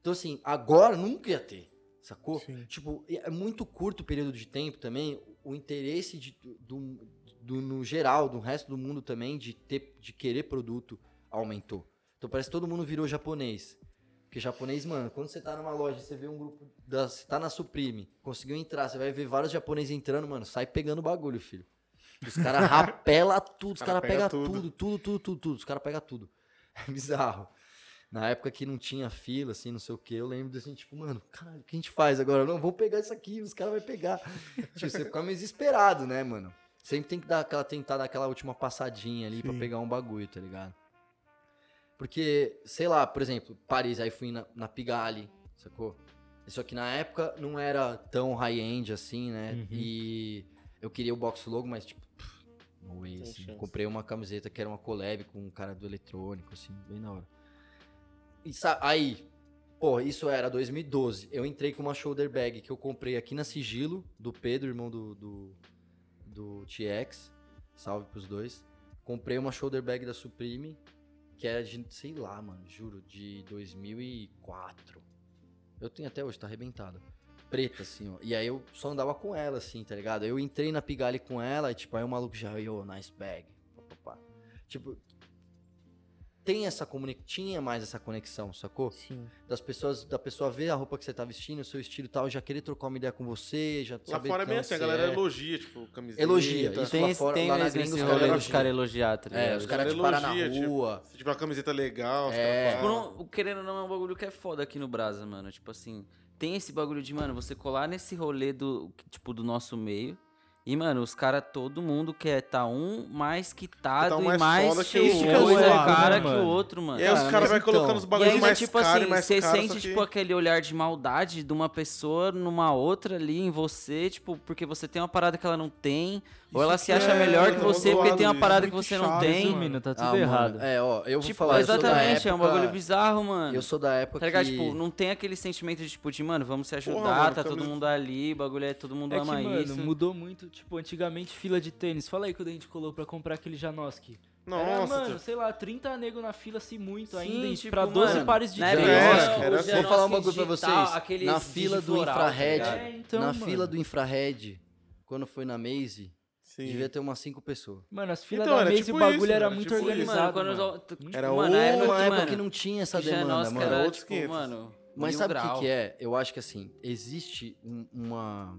Então, assim, agora nunca ia ter, sacou? Sim. Tipo, é muito curto o período de tempo também, o interesse de, do, do- no geral, do resto do mundo também, de, ter, de querer produto aumentou. Então parece que todo mundo virou japonês. Porque japonês, mano, quando você tá numa loja, você vê um grupo, da, você tá na Supreme, conseguiu entrar, você vai ver vários japoneses entrando, mano, sai pegando bagulho, filho. Os caras rapela tudo, os Cara caras pega pegam tudo. tudo, tudo, tudo, tudo, tudo, os caras pegam tudo. É bizarro. Na época que não tinha fila, assim, não sei o quê, eu lembro assim, tipo, mano, caralho, o que a gente faz agora? Não, vou pegar isso aqui, os caras vão pegar. tipo, você fica meio desesperado, né, mano? Sempre tem que dar aquela, tentar dar aquela última passadinha ali pra Sim. pegar um bagulho, tá ligado? Porque, sei lá, por exemplo, Paris, aí fui na, na Pigalle, sacou? Isso aqui na época não era tão high-end assim, né? Uhum. E eu queria o box logo, mas tipo, pff, no way, assim. Comprei uma camiseta que era uma collab com um cara do eletrônico, assim, bem na hora. Sa- aí, pô, isso era 2012. Eu entrei com uma shoulder bag que eu comprei aqui na Sigilo, do Pedro, irmão do, do, do TX. Salve pros dois. Comprei uma shoulder bag da Supreme, que era de, sei lá, mano, juro, de 2004. Eu tenho até hoje, tá arrebentada. Preta, assim, ó. E aí eu só andava com ela, assim, tá ligado? Eu entrei na Pigalle com ela, e tipo, aí o maluco já, yo, nice bag. Tipo, tem essa comunicação, tinha mais essa conexão, sacou? Sim. Das pessoas, da pessoa ver a roupa que você tá vestindo, o seu estilo e tal, já querer trocar uma ideia com você, já Lá saber fora é assim, a você galera é. elogia, tipo, camiseta. Elogia, isso. Tem, lá esse- fora- tem lá na gringa os rolê caras dos caras elogiar, tá ligado? É, os caras te param na elogia, tipo, rua. Se tiver uma camiseta legal, os É. caras Por falam. um, o querendo ou não é um bagulho que é foda aqui no Brasa, mano. Tipo assim, tem esse bagulho de, mano, você colar nesse rolê do, tipo, do nosso meio. E, mano, os caras, todo mundo quer tá um mais quitado Tá um e mais mais foda que cheio de coisa né, cara que mano? o outro, mano. E aí os Cara, caras mas vão colocando então- os E bagulhos mais tipo caros assim, e mais você caros. sente, que- tipo, aquele olhar de maldade de uma pessoa numa outra ali em você, tipo, porque você tem uma parada que ela não tem, ou Isso ela se acha é melhor que você porque tem uma parada isso que você não tem. Resumindo, tá tudo Ah, mano, errado. É, ó, eu vou Tipo, falar, exatamente, é um época- bagulho bizarro, mano. Eu sou da época Tá ligado? que... Tipo, não tem aquele sentimento de, tipo, de, mano, vamos se ajudar, mano, tá todo mundo ali, o bagulho é todo mundo É que, ama mano, isso. mudou muito, tipo, antigamente fila de tênis. Fala aí quando a gente colou pra comprar aquele Janoski. Era, Nossa, mano, tu- sei lá, 30 nego na fila, assim, muito Sim, ainda. tipo, pra 12 mano, pares de tênis. época É, era era assim. Vou falar um bagulho pra vocês. Na fila do tá infrared? É, então, na mano. fila do infrared, quando foi na Maze, Sim. devia ter umas cinco pessoas. Mano, as filas Então, da era mesa e tipo o bagulho isso, era era muito tipo isso. organizado. Mano, quando mano. os- Era mano, na época uma época mano, que não tinha essa demanda, Janoski mano. era, Outros tipo, 500. mano, Mas sabe o que, que é? Eu acho que assim, existe um- uma.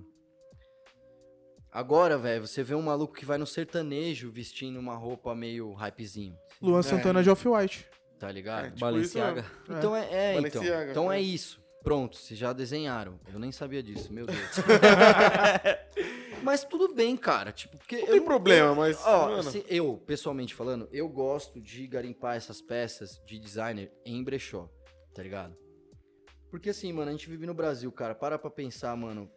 Agora, velho, você vê um maluco que vai no sertanejo vestindo uma roupa meio hypezinho, Luan É. Santana de Off-White. tá ligado? É, tipo Balenciaga. isso mesmo. Então é, é, então. Balenciaga, Então é é. isso. Pronto, vocês já desenharam. Eu nem sabia disso, meu Deus. mas tudo bem, cara. Tipo, porque Não tem problema, mas. Ó, assim, eu, pessoalmente falando, eu gosto de garimpar essas peças de designer em brechó, tá ligado? Porque assim, mano, a gente vive no Brasil, cara. Para pra pensar, mano.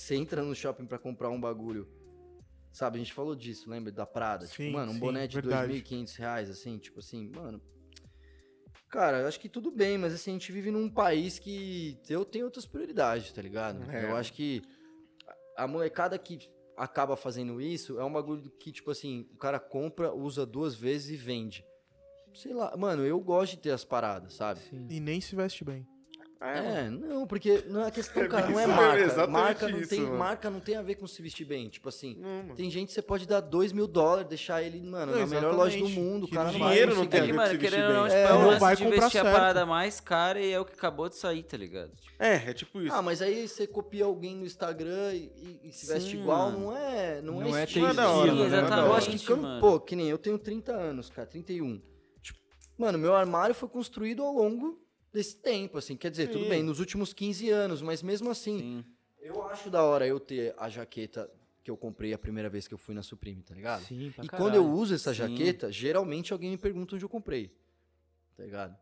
Você entra no shopping pra comprar um bagulho. Sabe, a gente falou disso, lembra? Da Prada. Sim, tipo, mano, um sim, boné de verdade. 2.500 reais, assim, tipo assim, mano. Cara, eu acho que tudo bem, mas assim, a gente vive num país que eu tenho outras prioridades, tá ligado? É. Eu acho que a molecada que acaba fazendo isso é um bagulho que, tipo assim, o cara compra, usa duas vezes e vende. Sei lá, mano, eu gosto de ter as paradas, sabe? Sim. E nem se veste bem. É. É, não, porque não é questão, É cara, não é marca. exatamente Marca não, isso, tem, mano. marca não tem a ver com se vestir bem. Tipo assim, Não, tem gente que você pode dar dois mil dólares, deixar ele, mano, Não, na melhor loja do exatamente. mundo. O Que cara não dinheiro vai não tem a É ver que, com se vestir não, bem. tipo, É, um não vai de comprar vestir a certo. parada mais cara e é o que acabou de sair, tá ligado? Tipo, É, é tipo isso. Ah, mas aí você copia alguém no Instagram e, e- e se veste Sim, igual, mano. não é, não, Não é é estilo. ter Não é da hora, Sim, mano, não é da hora. Eu acho que pô, que nem eu tenho 30 anos, cara, 31. Tipo, mano, meu armário foi construído ao longo desse tempo, assim. Quer dizer, tudo Sim. bem, nos últimos 15 anos, mas mesmo assim, Sim. eu acho da hora eu ter a jaqueta que eu comprei a primeira vez que eu fui na Supreme, tá ligado? Sim, pra E caralho. quando eu uso essa Sim. jaqueta, geralmente alguém me pergunta onde eu comprei. Tá ligado?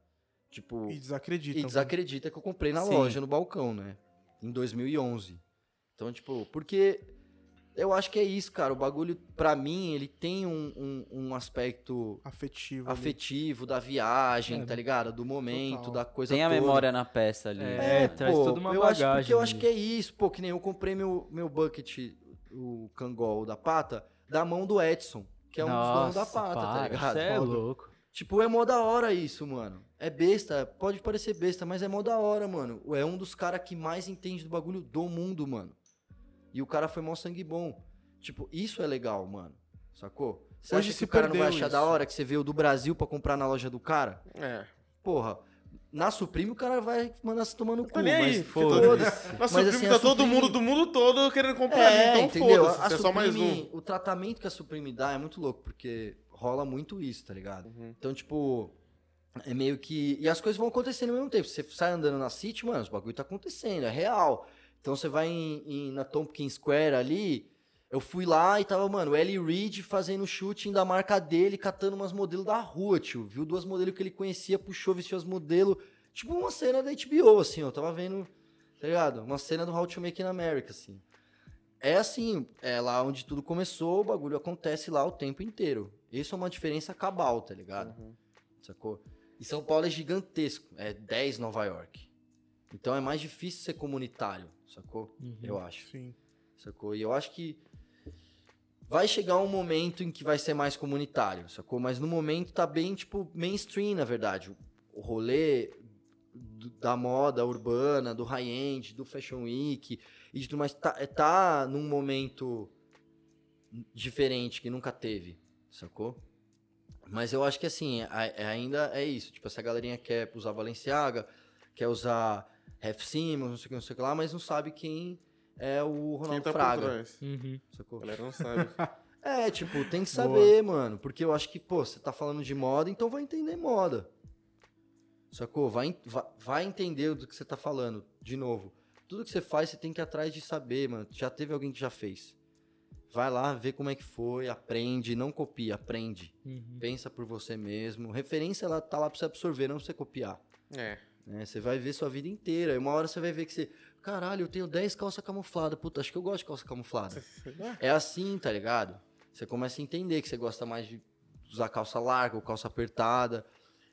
Tipo, E desacreditam. e desacredita que eu comprei na Sim. loja, no balcão, né? Em 2011. Então, tipo, porque eu acho que é isso, cara. O bagulho, pra mim, ele tem um, um, um aspecto Afetivo. ali. afetivo da viagem, É, tá ligado? Do momento, total. da coisa Tem a toda. memória na peça ali. É. traz toda uma eu acho, bagagem porque eu acho que é isso. Pô, que nem eu comprei meu, meu bucket, o cangol da pata, da mão do Edson, que é um dos donos da Nossa, pata, tá para, ligado? Cê é louco. Tipo, é mó da hora isso, mano. É besta, pode parecer besta, mas é mó da hora, mano. É um dos caras que mais entende do bagulho do mundo, mano. E o cara foi mó sangue bom. Tipo, isso é legal, mano. Sacou? Você Hoje acha se que o cara não vai achar isso. da hora que você veio do Brasil pra comprar na loja do cara? É. Porra, na Supreme o cara vai mandar se tomar no cu, Tá aí. mas porque foda-se. Na Supreme assim, tá todo Supreme- mundo do mundo todo querendo comprar ali, É, então entendeu? foda-se. A É só mais um. Supreme, o tratamento que a Supreme dá é muito louco, porque rola muito isso, tá ligado? Uhum. Então, tipo, é meio que. E as coisas vão acontecendo ao mesmo tempo. Você sai andando na City, mano, os bagulho tá acontecendo, é real. Então você vai em, em- na Tompkins Square ali. Eu fui lá e tava, mano, o Ellie Reed fazendo shooting da marca dele, catando umas modelos da rua, tio. Viu duas modelos que ele conhecia, puxou, vestiu as modelos. Tipo uma cena da HBO, assim, ó. Tava vendo, tá ligado? Uma cena do How to Make in America, assim. É assim, é lá onde tudo começou, o bagulho acontece lá o tempo inteiro. Isso é uma diferença cabal, tá ligado? Sacou? E São Paulo é gigantesco, é 10 Nova York. Então é mais difícil ser comunitário, sacou? Eu acho. Sim. Sacou? E eu acho que vai chegar um momento em que vai ser mais comunitário, sacou? Mas no momento tá bem, tipo, mainstream, na verdade. O, rolê do- da moda urbana, do high-end, do Fashion Week e de tudo mais, tá, é- tá num momento diferente que nunca teve, sacou? Mas eu acho que assim, a- é- ainda é isso. Tipo, essa galerinha quer usar Balenciaga, quer usar Ref Simmons, não sei o que, não sei o que lá, mas não sabe quem é o Quem Ronaldo tá por Fraga. trás? Uhum. A Sacou? galera não sabe. É, tipo, tem que saber, mano. Porque eu acho que, pô, você tá falando de moda, então vai entender moda. Sacou? Vai, vai, vai entender do que você tá falando. De novo, tudo que você faz, você tem que ir atrás de saber, mano. Já teve alguém que já fez. Vai lá, vê como é que foi, aprende, não copia, aprende. Uhum. Pensa por você mesmo. Referência, ela tá lá pra você absorver, não pra você copiar. É. né? Você vai ver sua vida inteira. E uma hora você vai ver que você... Caralho, eu tenho 10 calças camufladas. Puta, acho que eu gosto de calça camuflada. É assim, tá ligado? Você começa a entender que você gosta mais de usar calça larga ou calça apertada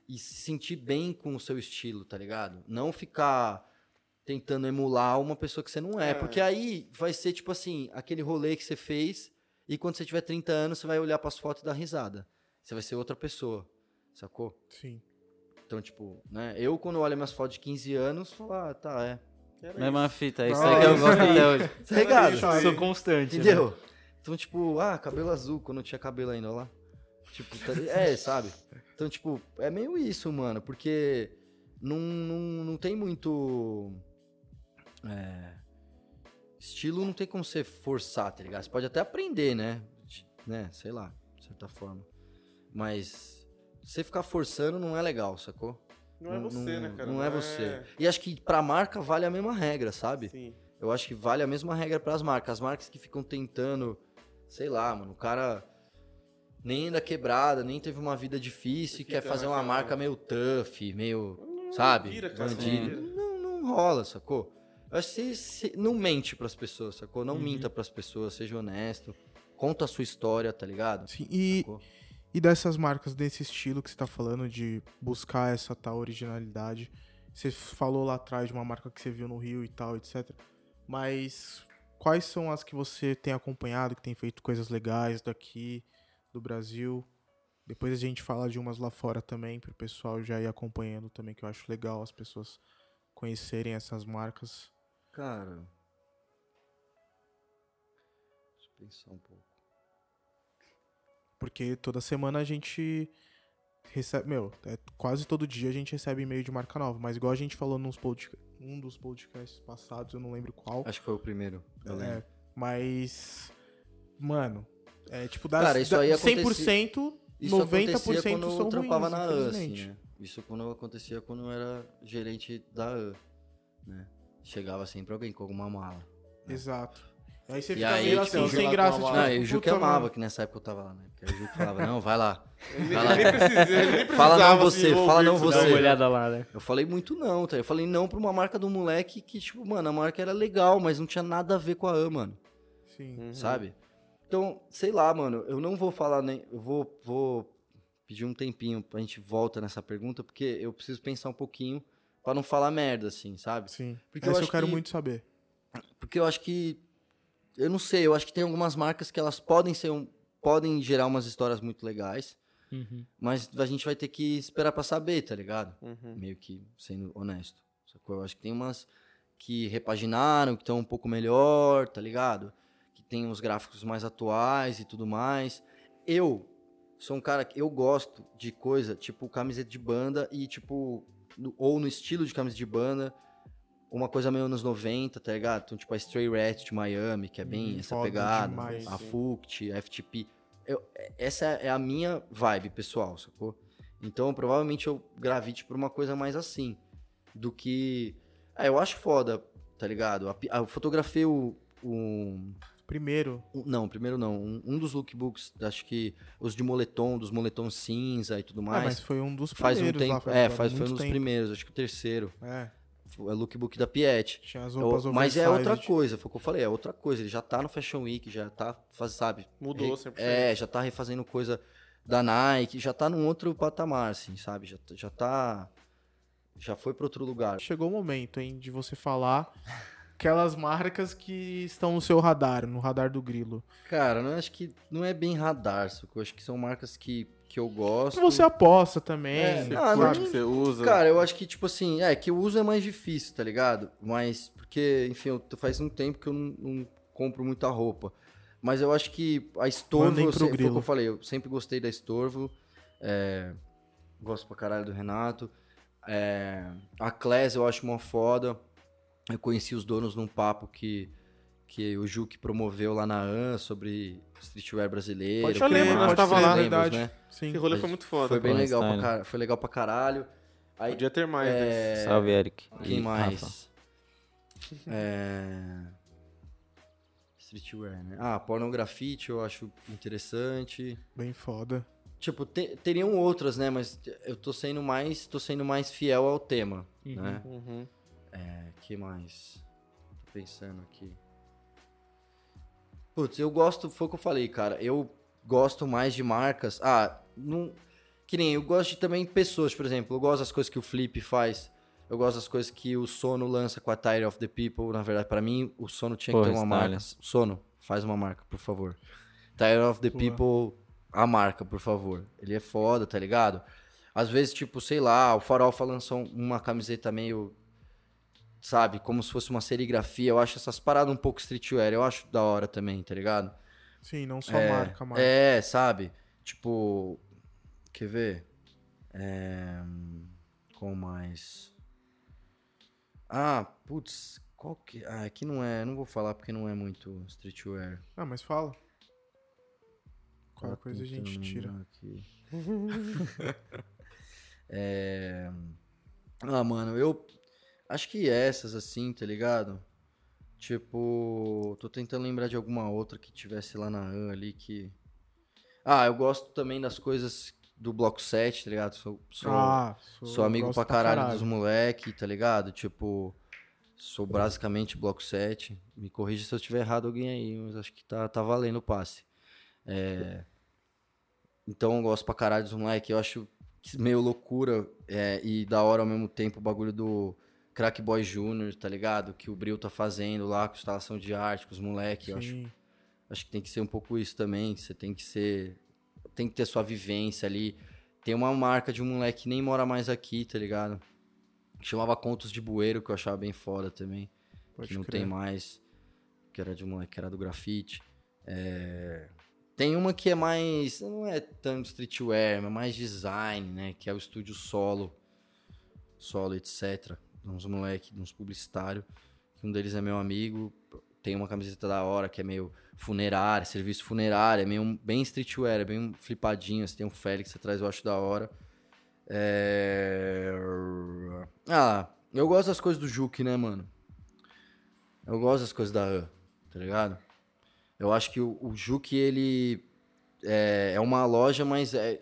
e se sentir bem com o seu estilo, tá ligado? Não ficar tentando emular uma pessoa que você não é, É. porque aí vai ser tipo assim, aquele rolê que você fez e quando você tiver 30 anos você vai olhar pras fotos e dar risada. Você vai ser outra pessoa, sacou? Sim. Então, tipo, né? Eu quando olho minhas fotos de 15 anos, falo, ah, tá, é. Era Mesma fita, é isso aí que eu isso gosto até hoje. Tá ligado? Isso. Sou constante. né? Entendeu? Então, tipo, ah, cabelo azul, quando eu tinha cabelo ainda, olha lá. Tipo, tá- é, sabe? Então, tipo, é meio isso, mano, porque não, não, não tem muito. É, estilo não tem como você forçar, tá ligado? Você pode até aprender, né? Né? Sei lá, de certa forma. Mas você ficar forçando não é legal, sacou? Não é você, né, cara? Não é você. E acho que pra marca vale a mesma regra, sabe? Sim. Eu acho que vale a mesma regra para as marcas. As marcas que ficam tentando, sei lá, mano, o cara nem ainda quebrada, nem teve uma vida difícil e quer fazer uma marca meio tough, meio, Não sabe? vira, cara, bandido. não. Não, não rola, sacou? Eu acho que você, você não mente pras pessoas, sacou? Uhum. Não minta pras pessoas, seja honesto. Conta a sua história, tá ligado? Sim, e, Sacou? E dessas marcas desse estilo que você tá falando, de buscar essa tal originalidade. Você falou lá atrás de uma marca que você viu no Rio e tal, etc. Mas quais são as que você tem acompanhado, que tem feito coisas legais daqui, do Brasil? Depois a gente fala de umas lá fora também, pro pessoal já ir acompanhando também, que eu acho legal as pessoas conhecerem essas marcas. Cara. Deixa eu pensar um pouco. Porque toda semana a gente recebe. Meu, é, quase todo dia a gente recebe e-mail de marca nova. Mas igual a gente falou nos podca- um dos podcasts passados, eu não lembro qual. Acho que foi o primeiro. É, mas. Mano, é tipo, das, Cara, isso da- aí 100%, Isso 90% acontecia quando são eu trampava ruins, na AN, assim, né? Isso quando acontecia quando eu era gerente da AN, né? Chegava sempre alguém com alguma mala. Exato. Aí você E fica aí, meio tipo, assim, sei sem graça. a Tipo, Não, e o Ju que puta, amava, que nessa época eu tava lá, né? Porque o Ju que falava, não, vai lá. Ele, Vai lá. ele nem precisa, ele nem precisava Fala não você, envolver fala não Dá você. uma olhada lá, né? Eu falei muito não, tá? Eu falei não pra uma marca do moleque que, tipo, mano, a marca era legal, mas não tinha nada a ver com a AN, mano. Sim. Uhum. sabe? Então, sei lá, mano, eu não vou falar nem. Eu vou, vou pedir um tempinho pra gente volta nessa pergunta, porque eu preciso pensar um pouquinho pra não falar merda, assim, sabe? Sim. Porque eu Essa eu, acho quero que- muito saber. Porque eu acho que. Eu não sei, eu acho que tem algumas marcas que elas podem ser um. podem gerar umas histórias muito legais, Uhum. mas a gente vai ter que esperar pra saber, tá ligado? Uhum. meio que sendo honesto. Sacou? Eu acho que tem umas que repaginaram, que estão um pouco melhor, tá ligado? Que tem uns gráficos mais atuais e tudo mais. Eu sou um cara que eu gosto de coisa tipo camiseta de banda e tipo no- ou no estilo de camiseta de banda, uma coisa meio anos 90, tá ligado? Então, tipo a Stray Rat de Miami, que é bem Hum, essa pegada, demais, a. Fuct, a FTP. Eu- essa é a minha vibe pessoal, sacou? Então, provavelmente eu gravite por uma coisa mais assim. Do que. É, eu acho foda, tá ligado? Eu fotografei o. o- Primeiro, um- não, primeiro não. Um, um dos lookbooks, acho que os de moletom, dos moletom cinza e tudo ah, mais. mas foi um dos faz um primeiros lá, tempo. é, faz, foi um dos tempo. primeiros, acho que o terceiro. É, lookbook da Piet. tinha as Eu- roupas mas é outra coisa, foi o que eu falei, é outra coisa. Ele já tá no Fashion Week, já tá, faz, sabe? Mudou re- 100%. É, já tá refazendo coisa da Nike, já tá num outro patamar, assim, sabe? Já, já tá. Já foi pra outro lugar. Chegou o momento, hein, de você falar aquelas marcas que estão no seu radar, no radar do grilo. Cara, eu acho que não é bem radar, sacou? Eu acho que são marcas que, que eu gosto. Você aposta também. É, Você Ah, curte que você usa. Cara, eu acho que, tipo assim, é que o uso é mais difícil, tá ligado? Mas, porque, enfim, eu, faz um tempo que eu não, não compro muita roupa. Mas eu acho que a Estorvo, eu pro se- foi o que eu falei, eu sempre gostei da Estorvo. é, gosto pra caralho do Renato. É, a Class eu acho uma foda. Eu conheci os donos num papo que, que o Juque promoveu lá na AN sobre streetwear brasileiro. Pode eu nós acho tava lá, lembram, verdade. né? Sim. Esse rolê foi muito foda. Foi bem legal pra, car... foi legal pra caralho. Aí, Podia ter mais desse. é, Salve, Eric. quem E mais? Rafa. É... Streetwear, né? Ah, pornografite eu acho interessante. Bem foda. Tipo, te- teriam outras, né? Mas eu tô sendo mais, tô sendo mais fiel ao tema, né? Uhum. É, que mais? Tô pensando aqui. Putz, eu gosto, foi o que eu falei, cara. Eu gosto mais de marcas. Ah, não. Que nem eu gosto de também pessoas, por exemplo. Eu gosto das coisas que o Flip faz. Eu gosto das coisas que o Sono lança com a Tire of the People. Na verdade, pra mim, o Sono tinha Pô, que ter uma marca. Sono, faz uma marca, por favor. Tire of the Boa. People, a marca, por favor. Ele é foda, tá ligado? Às vezes, tipo, sei lá, o Farofa lançou uma camiseta meio sabe? Como se fosse uma serigrafia. Eu acho essas paradas um pouco streetwear. Eu acho da hora também, tá ligado? Sim, não só é, marca, marca. É, sabe? Tipo. Quer ver? É. Qual mais? Ah, putz. Qual que. Ah, aqui não é. Não vou falar porque não é muito streetwear. Ah, mas fala. Qualquer Tô coisa a gente tira. aqui. é... Ah, mano, eu acho que essas assim, tá ligado? Tipo, tô tentando lembrar de alguma outra que tivesse lá na AN ali que. Ah, eu gosto também das coisas do Bloco 7, tá ligado? Sou, sou, ah, sou amigo gosto pra caralho, dos moleque, tá ligado? Tipo, sou basicamente Bloco 7. Me corrija se eu estiver errado alguém aí, mas acho que tá, tá valendo o passe. É, Então eu gosto pra caralho dos moleque. Eu acho meio loucura é, e da hora ao mesmo tempo o bagulho do Crack Boy Jr., tá ligado? Que o Bril tá fazendo lá com instalação de arte, com os moleque. Eu acho. Acho que tem que ser um pouco isso também. Você tem que ser. Tem que ter sua vivência ali. Tem uma marca de um moleque que nem mora mais aqui, tá ligado? Que chamava Contos de Bueiro, que eu achava bem foda também. Pode que não crer. tem mais. Que era de um moleque que era do grafite. É, Tem uma que é mais. Não é tanto streetwear, mas mais design, né? Que é o estúdio solo. Solo, etc. Uns moleque, uns publicitários. Um deles é meu amigo. Tem uma camiseta da hora que é meio funerária, serviço funerário, é meio bem streetwear, é bem flipadinho. Você tem um Félix atrás, eu acho da hora. É... Ah, eu gosto das coisas do Juke, né, mano? Eu gosto das coisas da AN, tá ligado? Eu acho que o, o Juque, ele é, é uma loja, mas é,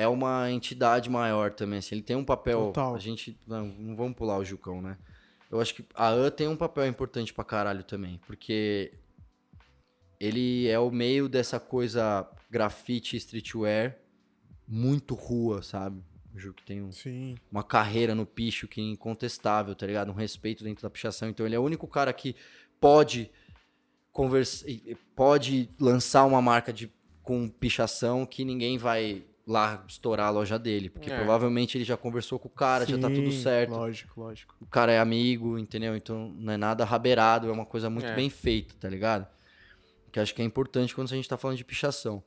é uma entidade maior também, assim. Ele tem um papel... Total. A gente... Não, não vamos pular o Jucão, né? Eu acho que a AN tem um papel importante pra caralho também, porque ele é o meio dessa coisa grafite streetwear muito rua, sabe? O Juque tem um, uma carreira no picho que é incontestável, tá ligado? Um respeito dentro da pichação. Então ele é o único cara que pode conversa, e pode lançar uma marca de com pichação que ninguém vai lá estourar a loja dele, porque É. provavelmente ele já conversou com o cara, já tá tudo Sim, certo. Lógico, lógico. O cara é amigo, entendeu? Então não é nada rabeirado, é uma coisa muito É. bem feita, tá ligado? Que acho que é importante quando a gente tá falando de pichação.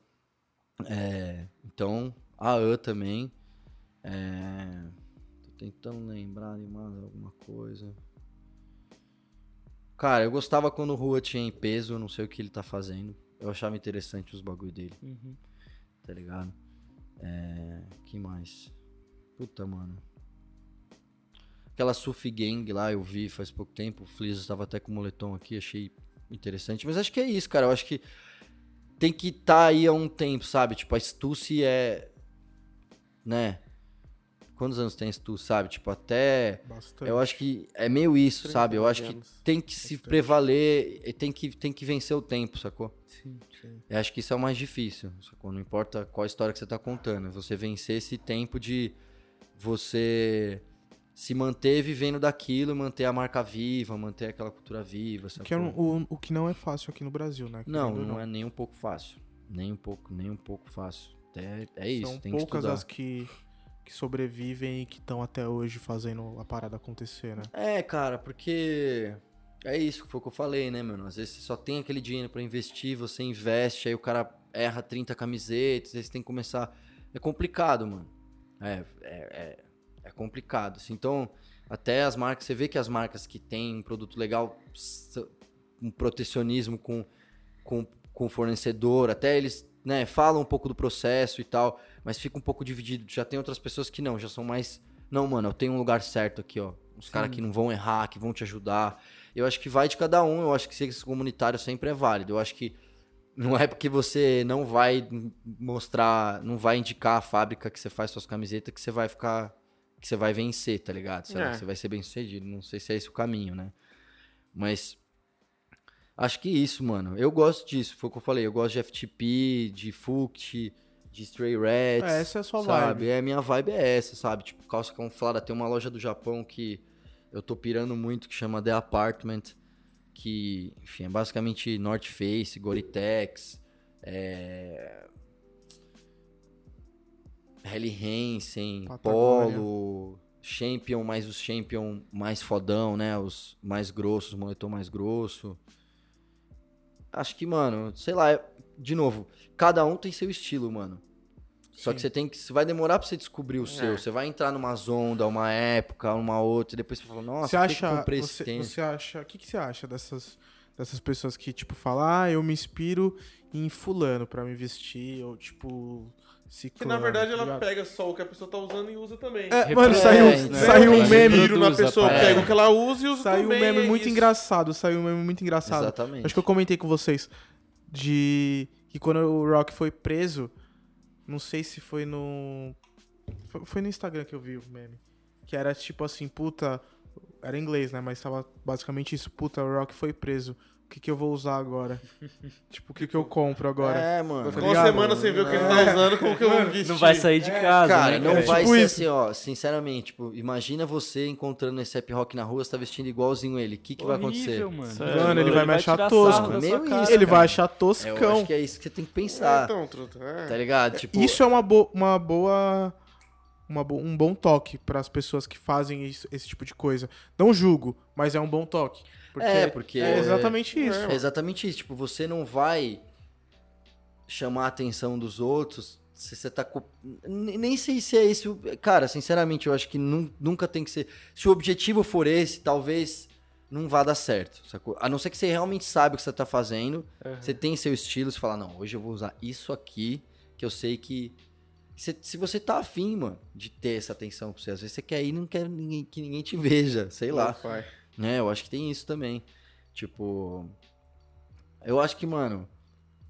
É, então, a AN também. É, tô tentando lembrar de mais alguma coisa. Cara, eu gostava quando o Rua tinha em peso, eu não sei o que ele tá fazendo. Eu achava interessante os bagulho dele, Uhum. tá ligado? É, que mais? Puta, mano. Aquela Sufi Gang lá, eu vi faz pouco tempo. O Fliz estava até com o moletom aqui, achei interessante. Mas acho que é isso, cara. Eu acho que tem que estar tá aí há um tempo, sabe? Tipo, a Stussy é. Né? Quantos anos tem Stussy, sabe? Tipo, até. Bastante. Eu acho que é meio isso, sabe? Eu acho que tem que se Bastante. prevaler e tem que, tem que vencer o tempo, sacou? Sim. Eu acho que isso é o mais difícil, sacou? Não importa qual história que você tá contando, é você vencer esse tempo de você se manter vivendo daquilo, manter a marca viva, manter aquela cultura viva, sacou? Que é um- o, o que não é fácil aqui no Brasil, né? Não, ou não é nem um pouco fácil. Nem um pouco, nem um pouco fácil. É, é isso, São tem que poucas estudar. as que, que sobrevivem e que estão até hoje fazendo a parada acontecer, né? É, cara, porque é isso que foi o que eu falei, né, mano? Às vezes você só tem aquele dinheiro pra investir, você investe, aí o cara erra 30 camisetas, aí você tem que começar. É complicado, mano. É, é, é, é complicado. assim. Então, até as marcas, você vê que as marcas que têm um produto legal, um protecionismo com, com, com fornecedor, até eles né, falam um pouco do processo e tal, mas fica um pouco dividido. Já tem outras pessoas que não, já são mais. Não, mano, eu tenho um lugar certo aqui, ó. Os caras que não vão errar, que vão te ajudar. Eu acho que vai de cada um, eu acho que ser comunitário sempre é válido. Eu acho que não é porque você não vai mostrar, não vai indicar a fábrica que você faz suas camisetas que você vai ficar. que você vai vencer, tá ligado? Você, É. você vai ser bem sucedido. Não sei se é esse o caminho, né? Mas. Acho que isso, mano. Eu gosto disso, foi o que eu falei. Eu gosto de FTP, de Fuct, de Stray Rats. É, essa é a sua sabe? vibe. É, minha vibe é essa, sabe? Tipo, calça camuflada. Tem uma loja do Japão que eu tô pirando muito, que chama The Apartment. Que, enfim, é basicamente North Face, Gore-Tex, é... Helly Hansen, Patagônia. Polo, Champion, mais os Champion mais fodão, né? Os mais grossos, moletom mais grosso. Acho que, mano, sei lá, é- de novo, cada um tem seu estilo, mano. Só Sim. que você tem que. Vai demorar pra você descobrir o seu. É. Você vai entrar numa onda, uma época, uma outra, e depois você fala, nossa, você que que acha, eu comprei esse você, tênis? você acha, o que, que você acha dessas, dessas pessoas que tipo falam, ah, eu me inspiro em fulano pra me vestir ou tipo Que ciclano. na verdade ela ligado? pega só o que a pessoa tá usando e usa também. É, mano, saiu, né? saiu um meme, Inspiro na pessoa, parada. pega o que ela usa e usa saiu um também. meme é muito isso. engraçado, saiu um meme muito engraçado. Exatamente. Acho que eu comentei com vocês de que quando o Rock foi preso, não sei se foi no foi, foi no Instagram que eu vi o meme, que era tipo assim, puta, era em inglês, né, mas tava basicamente isso, puta, o Rock foi preso. O que que eu vou usar agora? tipo, o que que eu compro agora? É, mano. Ficou Tá uma semana sem ver o que ele tá usando, como que eu vou vestir? Não vai sair de casa, Cara, né? não vai Tipo ser isso. assim, ó. Sinceramente, tipo, imagina você encontrando esse rap rock na rua, você tá vestindo igualzinho ele. O que, que vai acontecer? Mano. Sério, Mano, ele vai me achar tosco. isso, Ele cara. vai achar Eu toscão. acho que é isso que você tem que É, pensar. então, truta. É. Tá ligado? Tipo, Isso é uma, bo uma boa. Uma bo- um bom toque para as pessoas que fazem isso- esse tipo de coisa. Não julgo, mas é um bom toque. Porque É, porque- É exatamente isso. É exatamente isso. Tipo, você não vai chamar a atenção dos outros se você tá. Nem sei se é esse. o- Cara, sinceramente, eu acho que nun- nunca tem que ser. Se o objetivo for esse, talvez não vá dar certo. Sacou? A não ser que você realmente sabe o que você tá fazendo. Você tem seu estilo, você fala, não, hoje eu vou usar isso aqui, que eu sei que. Se, se você tá afim, mano, de ter essa atenção pra você, às vezes você quer ir e não quer ninguém, que ninguém te veja, sei lá. Vai. Né? Eu acho que tem isso também. Tipo. Eu acho que, mano,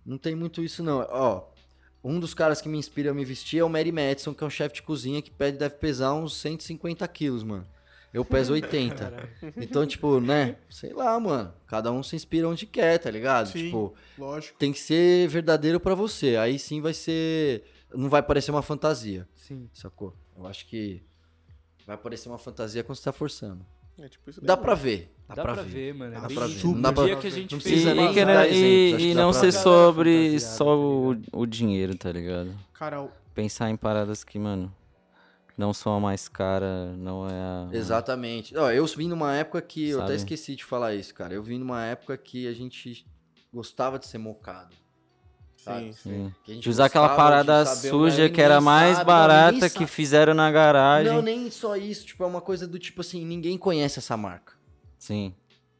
não tem muito isso, não. Ó, um dos caras que me inspira a me vestir é o Mary Madison, que é um chefe de cozinha que pede, deve pesar uns 150 quilos, mano. Eu peso 80. então, tipo, né? Sei lá, mano. Cada um se inspira onde quer, tá ligado? Sim. Tipo, Lógico. tem que ser verdadeiro pra você. Aí sim vai ser. Não vai parecer uma fantasia, Sim. sacou? Eu acho que vai parecer uma fantasia quando você tá forçando. É tipo isso daí. Dá pra ver. Dá, Dá, pra, ver, mano. É Dá bem pra ver. Não dá O pra- dia que a gente não fez precisa nem uma- E, e- e não pra ser ver. sobre só tá o, o dinheiro, tá ligado? Cara, Pensar em paradas que, mano, não são a mais cara, não é a. Exatamente. Ó, eu vim numa época que. Eu até Sabe? esqueci de falar isso, cara. Eu vim numa época que a gente gostava de ser mocado. Sim, sim. Sim. Que a gente De usar aquela parada suja que era mais sabe, barata que fizeram na garagem. Não, nem só isso. Tipo, é uma coisa do tipo assim: ninguém conhece essa marca. Sim.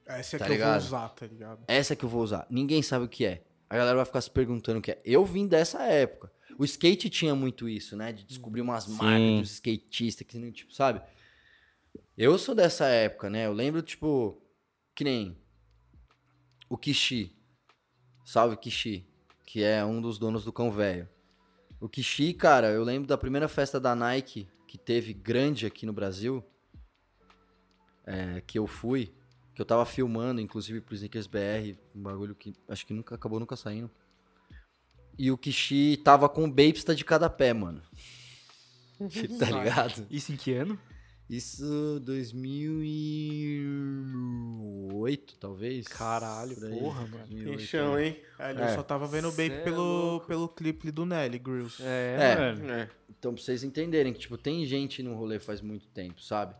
Essa é Tá que eu ligado? vou usar, tá ligado? Essa que eu vou usar. Ninguém sabe o que é. A galera vai ficar se perguntando o que é. Eu vim dessa época. O skate tinha muito isso, né? De descobrir umas marcas Sim. dos skatistas, que nem, tipo, sabe? Eu sou dessa época, né? Eu lembro, tipo, que nem o Kishi. Salve, Kishi. Que é um dos donos do Cão Velho. O Kishi, cara, eu lembro da primeira festa da Nike que teve grande aqui no Brasil. é, que eu fui. Que eu tava filmando, inclusive pro Sneakers BR. Um bagulho que acho que nunca acabou nunca saindo. E o Kishi tava com o Bapesta de cada pé, mano. tá ligado? Isso em que ano? Isso 2008, talvez. Caralho, porra, mano. 2008, Tem chão, hein? É, eu É. só tava vendo Cê Bape é pelo, louco. pelo clipe do Nelly Grills. É, É. É. Então, pra vocês entenderem que, tipo, tem gente no rolê faz muito tempo, sabe?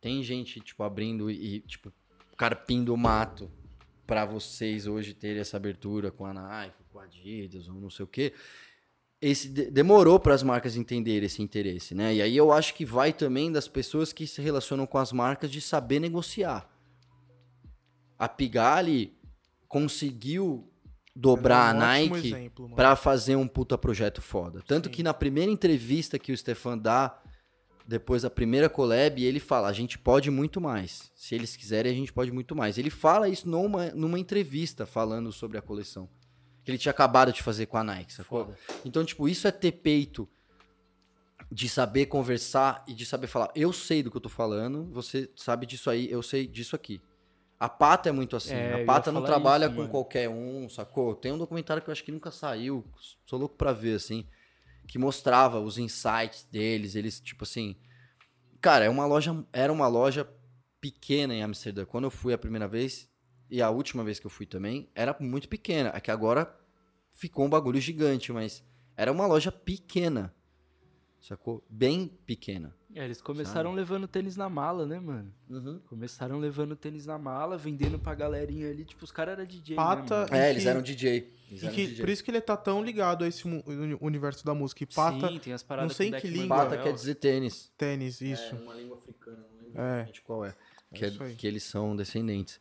Tem gente, tipo, abrindo e, tipo, carpindo o mato pra vocês hoje terem essa abertura com a Nike, com a Adidas ou não sei o quê. Esse de- demorou para as marcas entenderem esse interesse, né? E aí eu acho que vai também das pessoas que se relacionam com as marcas de saber negociar. A Pigalle conseguiu dobrar É um a Nike. Pra fazer um puta projeto foda. Tanto Sim. que na primeira entrevista que o Stefan dá, depois da primeira collab, ele fala: a gente pode muito mais. Se eles quiserem, a gente pode muito mais. Ele fala isso numa, numa entrevista, falando sobre a coleção. Que ele tinha acabado de fazer com a Nike, sacou? Foda. Então, tipo, isso é ter peito de saber conversar e de saber falar: eu sei do que eu tô falando, você sabe disso aí, eu sei disso aqui. A Pata é muito assim. É, a Pata não trabalha isso, com mano. qualquer um, sacou? Tem um documentário que eu acho que nunca saiu, sou louco pra ver, assim, que mostrava os insights deles, eles, tipo assim. Cara, é uma loja, era uma loja pequena em Amsterdã. Quando eu fui a primeira vez, e a última vez que eu fui também, era muito pequena. É que agora ficou um bagulho gigante, mas era uma loja pequena. Sacou? Bem pequena. É, eles começaram levando tênis na mala, né, mano? Uhum. Começaram levando tênis na mala, vendendo pra galerinha ali. Tipo, os caras eram DJ, Pata- né, mano? É, eles que- eram DJ. Eles E eram que- DJ. por isso que ele tá tão ligado a esse universo da música. E Pata, Sim, tem as paradas não sei que língua. Pata quer dizer tênis. tênis, isso. É uma língua africana, não lembro É. exatamente qual é. Que, é- isso aí. que eles são descendentes.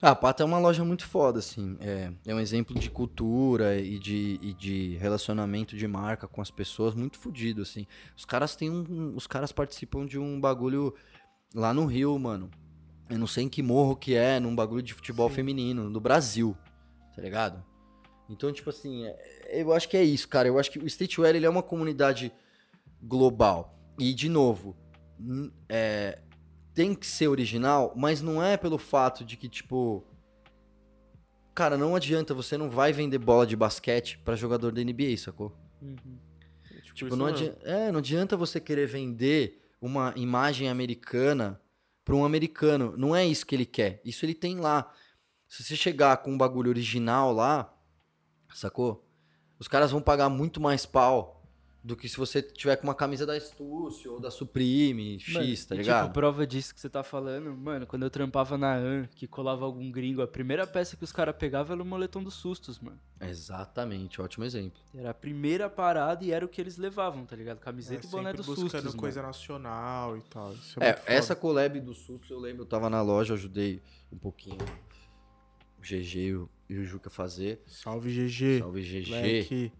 Ah, a Pata é uma loja muito foda, assim. É, é um exemplo de cultura e de, e de relacionamento de marca com as pessoas muito fodido, assim. Os caras têm um. Os caras participam de um bagulho lá no Rio, mano. Eu não sei em que morro que é, num bagulho de futebol Sim. feminino, no Brasil. Tá ligado? Então, tipo assim, é- eu acho que é isso, cara. Eu acho que o streetwear ele é uma comunidade global. E, de novo, é, tem que ser original, mas não é pelo fato de que, tipo. Cara, não adianta, você não vai vender bola de basquete pra jogador da NBA, sacou? Uhum. Tipo, Tipo, isso não, adianta, é, não adianta você querer vender uma imagem americana pra um americano. Não é isso que ele quer. Isso ele tem lá. Se você chegar com um bagulho original lá, sacou? Os caras vão pagar muito mais pau do que se você tiver com uma camisa da Estúcio ou da Supreme, X, Mano, tá e, ligado? Tipo, prova disso que você tá falando, mano, quando eu trampava na AN, que colava algum gringo, a primeira peça que os caras pegavam era o moletom dos sustos, mano. Exatamente, ótimo exemplo. Era a primeira parada e era o que eles levavam, tá ligado? É, Camiseta e boné dos buscando sustos, coisa mano. nacional e tal. Isso é, É, essa collab do Susto, eu lembro, eu tava na loja, ajudei um pouquinho o GG e o- e o Juca a fazer. Salve, GG. Salve GG,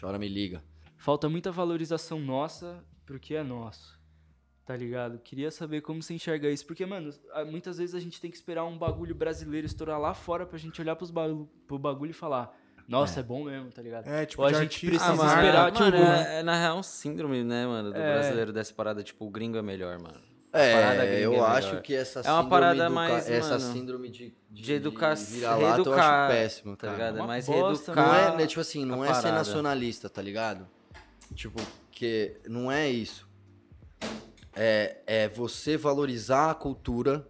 chora me liga. Falta muita valorização nossa pro que é nosso. Tá ligado? Queria saber como você enxerga isso. Porque, mano, muitas vezes a gente tem que esperar um bagulho brasileiro estourar lá fora pra gente olhar pros bagulho, pro bagulho e falar: Nossa, é, bom mesmo, tá ligado? É, tipo, Ou a gente artista, precisa Ah, mano, esperar, tipo, mano, né? é, é na real um síndrome, né, mano, do É. brasileiro dessa parada, tipo, o gringo é melhor, mano. É, eu é acho que essa É uma síndrome parada mais, ca- essa síndrome de, de, De vira-lata eu reeducar, acho péssimo, tá ligado? É mais bosta, reeducar. Não é, né, tipo assim, não é ser nacionalista, tá ligado? Tipo, que não é isso. É, é você valorizar a cultura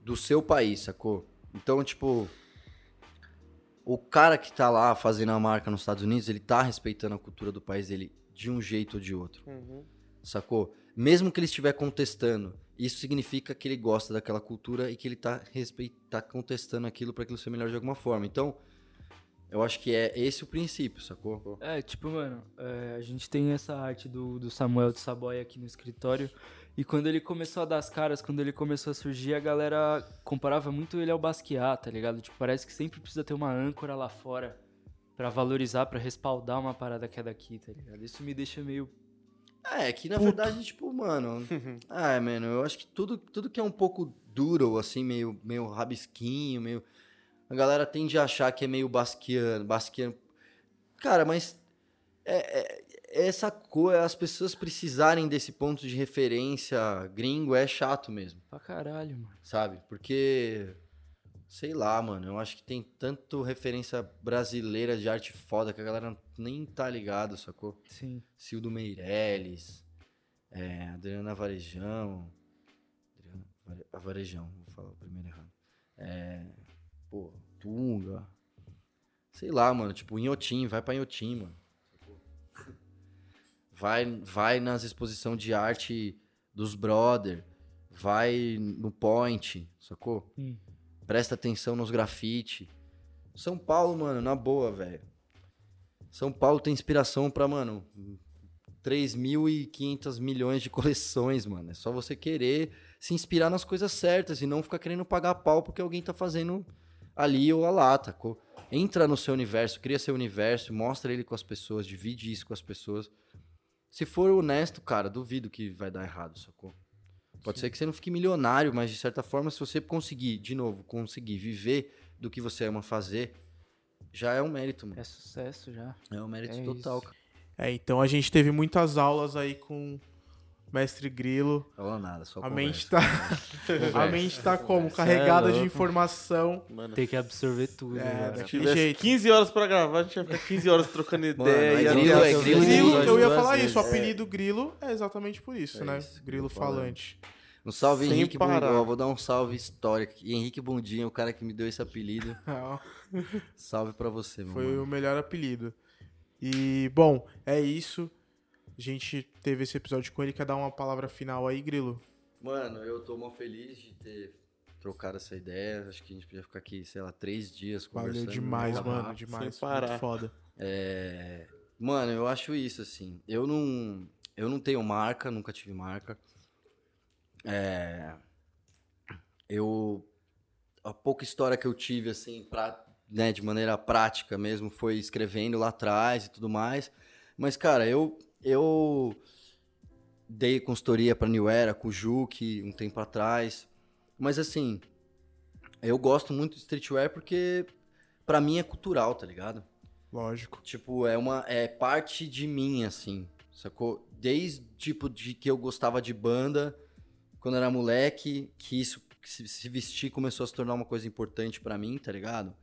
do seu país, sacou? Então, tipo, o cara que tá lá fazendo a marca nos Estados Unidos, ele tá respeitando a cultura do país dele de um jeito ou de outro, Uhum. sacou? Mesmo que ele estiver contestando, isso significa que ele gosta daquela cultura e que ele tá, respeit... tá contestando aquilo para aquilo ser melhor de alguma forma. Então, eu acho que é esse o princípio, sacou? É, tipo, mano, é, a gente tem essa arte do, do Samuel de Saboia aqui no escritório. E quando ele começou a dar as caras, quando ele começou a surgir, a galera comparava muito ele ao Basquiat, tá ligado? Tipo, parece que sempre precisa ter uma âncora lá fora Pra valorizar, pra respaldar uma parada que é daqui, tá ligado? Isso me deixa meio. É, que na verdade, tipo, mano. ah, mano, eu acho que tudo, tudo que é um pouco duro, assim, meio, meio rabisquinho, meio. A galera tende a achar que é meio basquiano, basquiano. Cara, mas. É, é- essa coisa, as pessoas precisarem desse ponto de referência gringo é chato mesmo, Pra caralho, mano. sabe? Porque. Sei lá, mano, eu acho que tem tanto referência brasileira de arte foda que a galera nem tá ligado, sacou? Sim. Cildo Meirelles, é, Adriana Varejão. Adriana Varejão, vou falar o primeiro errado. É, pô, Tunga. Sei lá, mano, tipo, Inhotim, vai pra Inhotim, mano. Vai, vai nas exposições de arte dos brother. Vai no Point, sacou? Hum. Presta atenção nos grafite. São Paulo, mano, na boa, velho. São Paulo tem inspiração pra, mano, 3.500 milhões de coleções, mano. É só você querer se inspirar nas coisas certas e não ficar querendo pagar pau porque alguém tá fazendo ali ou lá, tá? Co- Entra no seu universo, cria seu universo, mostra ele com as pessoas, divide isso com as pessoas. Se for honesto, cara, duvido que vai dar errado, sacou? Pode ser que você não fique milionário, mas de certa forma, se você conseguir, de novo, conseguir viver do que você ama fazer, já é um mérito, mano. É sucesso já. É um mérito É total, isso. cara. É, então a gente teve muitas aulas aí com Mestre Grilo. Falou nada, só A mente tá, a mente tá como? Carregada é de informação. Mano, Tem que absorver tudo. É, né, se velho? daquele tivesse jeito. 15 horas pra gravar, a gente ia ficar 15 horas trocando Mano, ideia. é e grilo, é grilo, Grilo, eu ia vezes. falar isso, o apelido Grilo é exatamente por isso, É né? isso, Grilo falante. falante. Um salve, Sem Henrique parar. Bundinho. Vou dar um salve histórico. aqui. Henrique Bundinho, o cara que me deu esse apelido. Salve pra você, meu Foi mano. o melhor apelido. E, bom, é isso. A gente teve esse episódio com ele. Quer dar uma palavra final aí, Grilo? Mano, eu tô mó feliz de ter trocado essa ideia. Acho que a gente podia ficar aqui, sei lá, três dias Valeu conversando. demais, mano. acaba. Demais. sem parar. Muito foda. É, Mano, eu acho isso, assim. Eu não, eu não tenho marca, nunca tive marca. É, Eu. A pouca história que eu tive, assim, pra, né, de maneira prática mesmo, foi escrevendo lá atrás e tudo mais. Mas, cara, eu. Eu dei consultoria pra New Era com o um tempo atrás. Mas, assim. Eu gosto muito de streetwear porque, pra mim, é cultural, tá ligado? Lógico. Tipo, é uma é parte de mim assim, sacou? Desde tipo de que eu gostava de banda quando era moleque, que isso que se, vestir começou a se tornar uma coisa importante pra mim, tá ligado?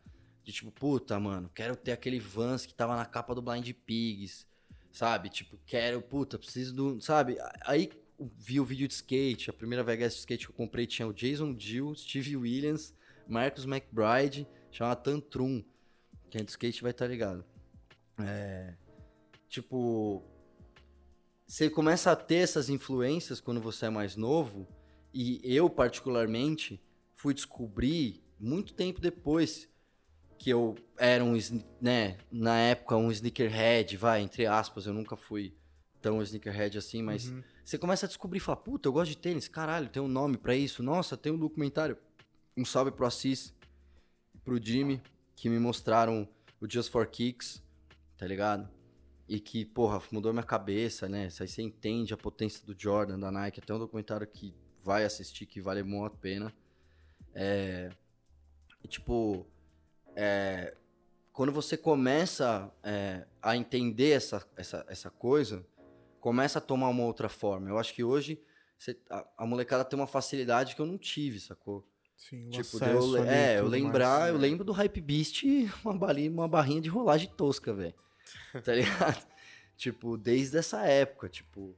De tipo, puta, mano, quero ter aquele Vans que tava na capa do Blind Pigs, sabe? Tipo, quero, puta, preciso do, sabe? Aí vi o vídeo de skate, a primeira VHS de skate que eu comprei tinha o Jason Dill, Steve Williams, Marcus McBride, chamava Tantrum. Quem é de skate vai estar ligado. É, tipo, você começa a ter essas influências quando você é mais novo, e eu, particularmente, fui descobrir muito tempo depois que eu era um, né, na época, um sneakerhead, vai, entre aspas, eu nunca fui tão sneakerhead assim, mas Uhum. você começa a descobrir, fala, puta, eu gosto de tênis, caralho, tem um nome pra isso, nossa, tem um documentário. Um salve pro Assis, pro Jimmy, que me mostraram o Just for Kicks, tá ligado? E que, porra, mudou minha cabeça, né? Isso aí você entende a potência do Jordan, da Nike. Até um documentário que vai assistir, que vale muito a pena. É. e, tipo. É, quando você começa é, a entender essa, essa, essa coisa, começa a tomar uma outra forma. Eu acho que hoje você- a, a molecada tem uma facilidade que eu não tive, sacou? Sim, o Tipo, acesso eu, é, eu lembrar, mais. eu lembro do Hype Beast, uma, balinha, uma barrinha de rolagem tosca, velho. Tá ligado? tipo, desde essa época, tipo,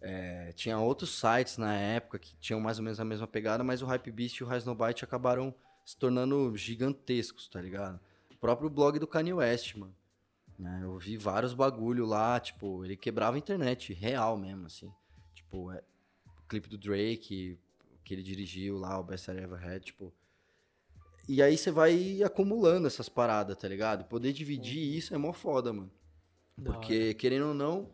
é, tinha outros sites na época que tinham mais ou menos a mesma pegada, mas o Hype Beast e o Rise No Byte acabaram se tornando gigantescos, tá ligado? O próprio blog do Kanye West, mano. né? Eu vi vários bagulho lá, tipo, ele quebrava a internet, real mesmo, assim. Tipo, é, o clipe do Drake, que ele dirigiu lá, o Best I Ever Had, tipo. E aí você vai acumulando essas paradas, tá ligado? Poder dividir isso é mó foda, mano. Da Porque, querendo ou não,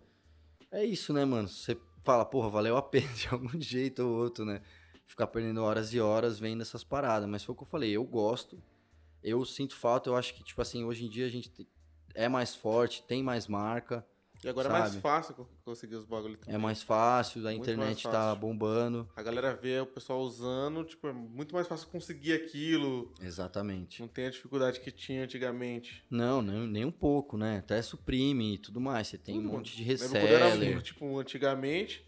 é isso, né, mano? Você fala, porra, valeu a pena de algum jeito ou outro, né? Ficar perdendo horas e horas vendo essas paradas. Mas foi o que eu falei, eu gosto, eu sinto falta, eu acho que, tipo assim, hoje em dia a gente. te- é mais forte, tem mais marca, E agora é mais Sabe? fácil co- conseguir os bagulho também. é mais fácil, a Muito internet tá fácil. bombando. A galera vê o pessoal usando, tipo, é muito mais fácil conseguir aquilo. Exatamente. Não tem a dificuldade que tinha antigamente. Não, nem, nem um pouco, né? Até suprime e tudo mais. Você tem um monte de era, reseller. tipo, antigamente.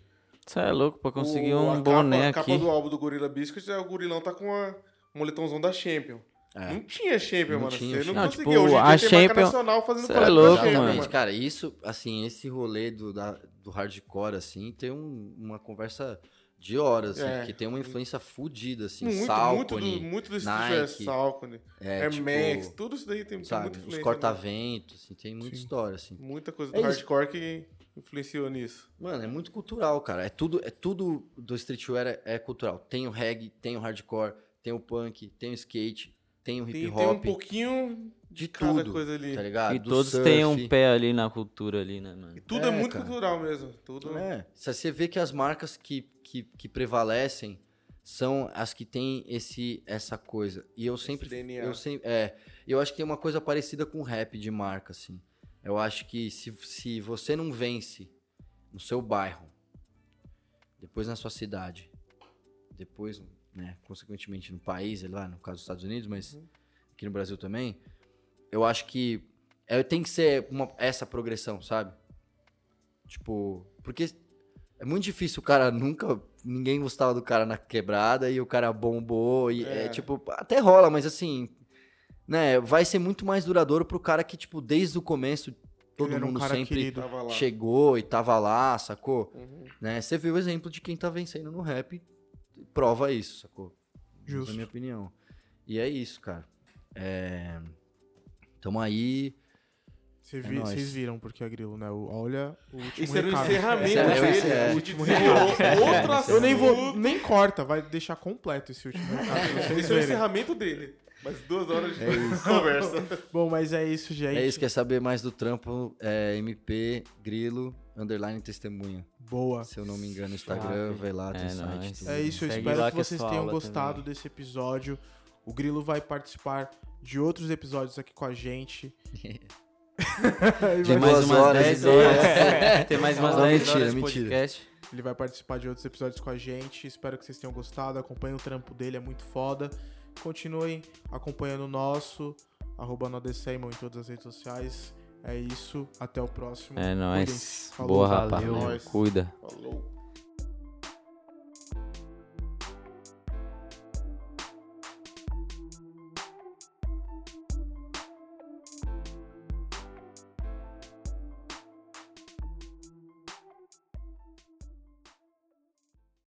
Você é louco pra conseguir o- um a boné capa, aqui. A capa do álbum do Gorilla Biscuit, é o gorilão tá com a, um moletãozão da Champion. É. Não tinha Champion, Não mano. tinha Você não. Não, conseguia. tipo, Hoje em a dia tem marca Champion- nacional fazendo Cê é louco, Champion, mano. Cara. Isso, assim, esse rolê do, da- do hardcore, assim, tem um- uma conversa de horas, assim, É. que tem uma influência fodida, assim. Muito, muito, Salcone, do, muito do estilo é Nike, Salcone, é, Air tipo, Max, tudo isso daí tem, tem sabe, muita os influência. né? corta-ventos, assim, tem muita Sim. história, assim. Muita coisa do É hardcore que influenciou nisso. Mano, é muito cultural, cara. É tudo, é tudo do streetwear é, é cultural. Tem o reggae, tem o hardcore, tem o punk, tem o skate, tem o hip Tem, tem um hop, pouquinho de de cada tudo, coisa ali. tá ligado? E Do todos surf. têm um pé ali na cultura ali, né, mano? E tudo é, É, muito cara. cultural mesmo. Tudo É, se você vê que as marcas que, que, que prevalecem são as que têm esse, essa coisa. E eu sempre. DNA. Eu sempre é, eu acho que tem uma coisa parecida com rap de marca, assim. Eu acho que se, se você não vence no seu bairro, depois na sua cidade, depois, né, consequentemente no país, lá no caso dos Estados Unidos, mas aqui no Brasil também, eu acho que é, tem que ser uma, essa progressão, sabe? Tipo, porque é muito difícil o cara nunca. Ninguém gostava do cara na quebrada e o cara bombou. E é, É. tipo, até rola, mas assim. Né, vai ser muito mais duradouro pro cara que, tipo, desde o começo, todo era um mundo sempre chegou e tava lá, sacou? Uhum. Né? Você viu o exemplo de quem tá vencendo no rap, prova isso, sacou? Justo. Na minha opinião. E é isso, cara. É... Tamo aí. Cê vi- nóis. Vocês viram porque é grilo, né? O- Olha o último Isso era o recado. encerramento Esse é- dele. esse é- gente último Outro assunto. Eu nem vou. Nem corta, vai deixar completo esse último recado. vocês Esse é o encerramento dele. Mais duas horas de conversa. Bom, mas é isso, gente. É isso, quer saber mais do trampo? É MP, Grilo, underline testemunha. Boa. Se eu não me engano, no Instagram, Chave. vai lá, tem É site. É isso, eu Segue espero que que é vocês tenham gostado também. desse episódio. O Grilo vai participar de outros episódios aqui com a gente. Tem mais duas umas horas 10 de horas. Tem mais umas Não, 10 mentira, horas de mentira. podcast. Ele vai participar de outros episódios com a gente. Espero que vocês tenham gostado. Acompanhem o trampo dele, é muito foda. Continuem acompanhando o nosso, arroba Nodecemon em todas as redes sociais. É isso, até o próximo. É nóis. Falou, Boa, valeu. rapaz. Nóis. Cuida. Falou.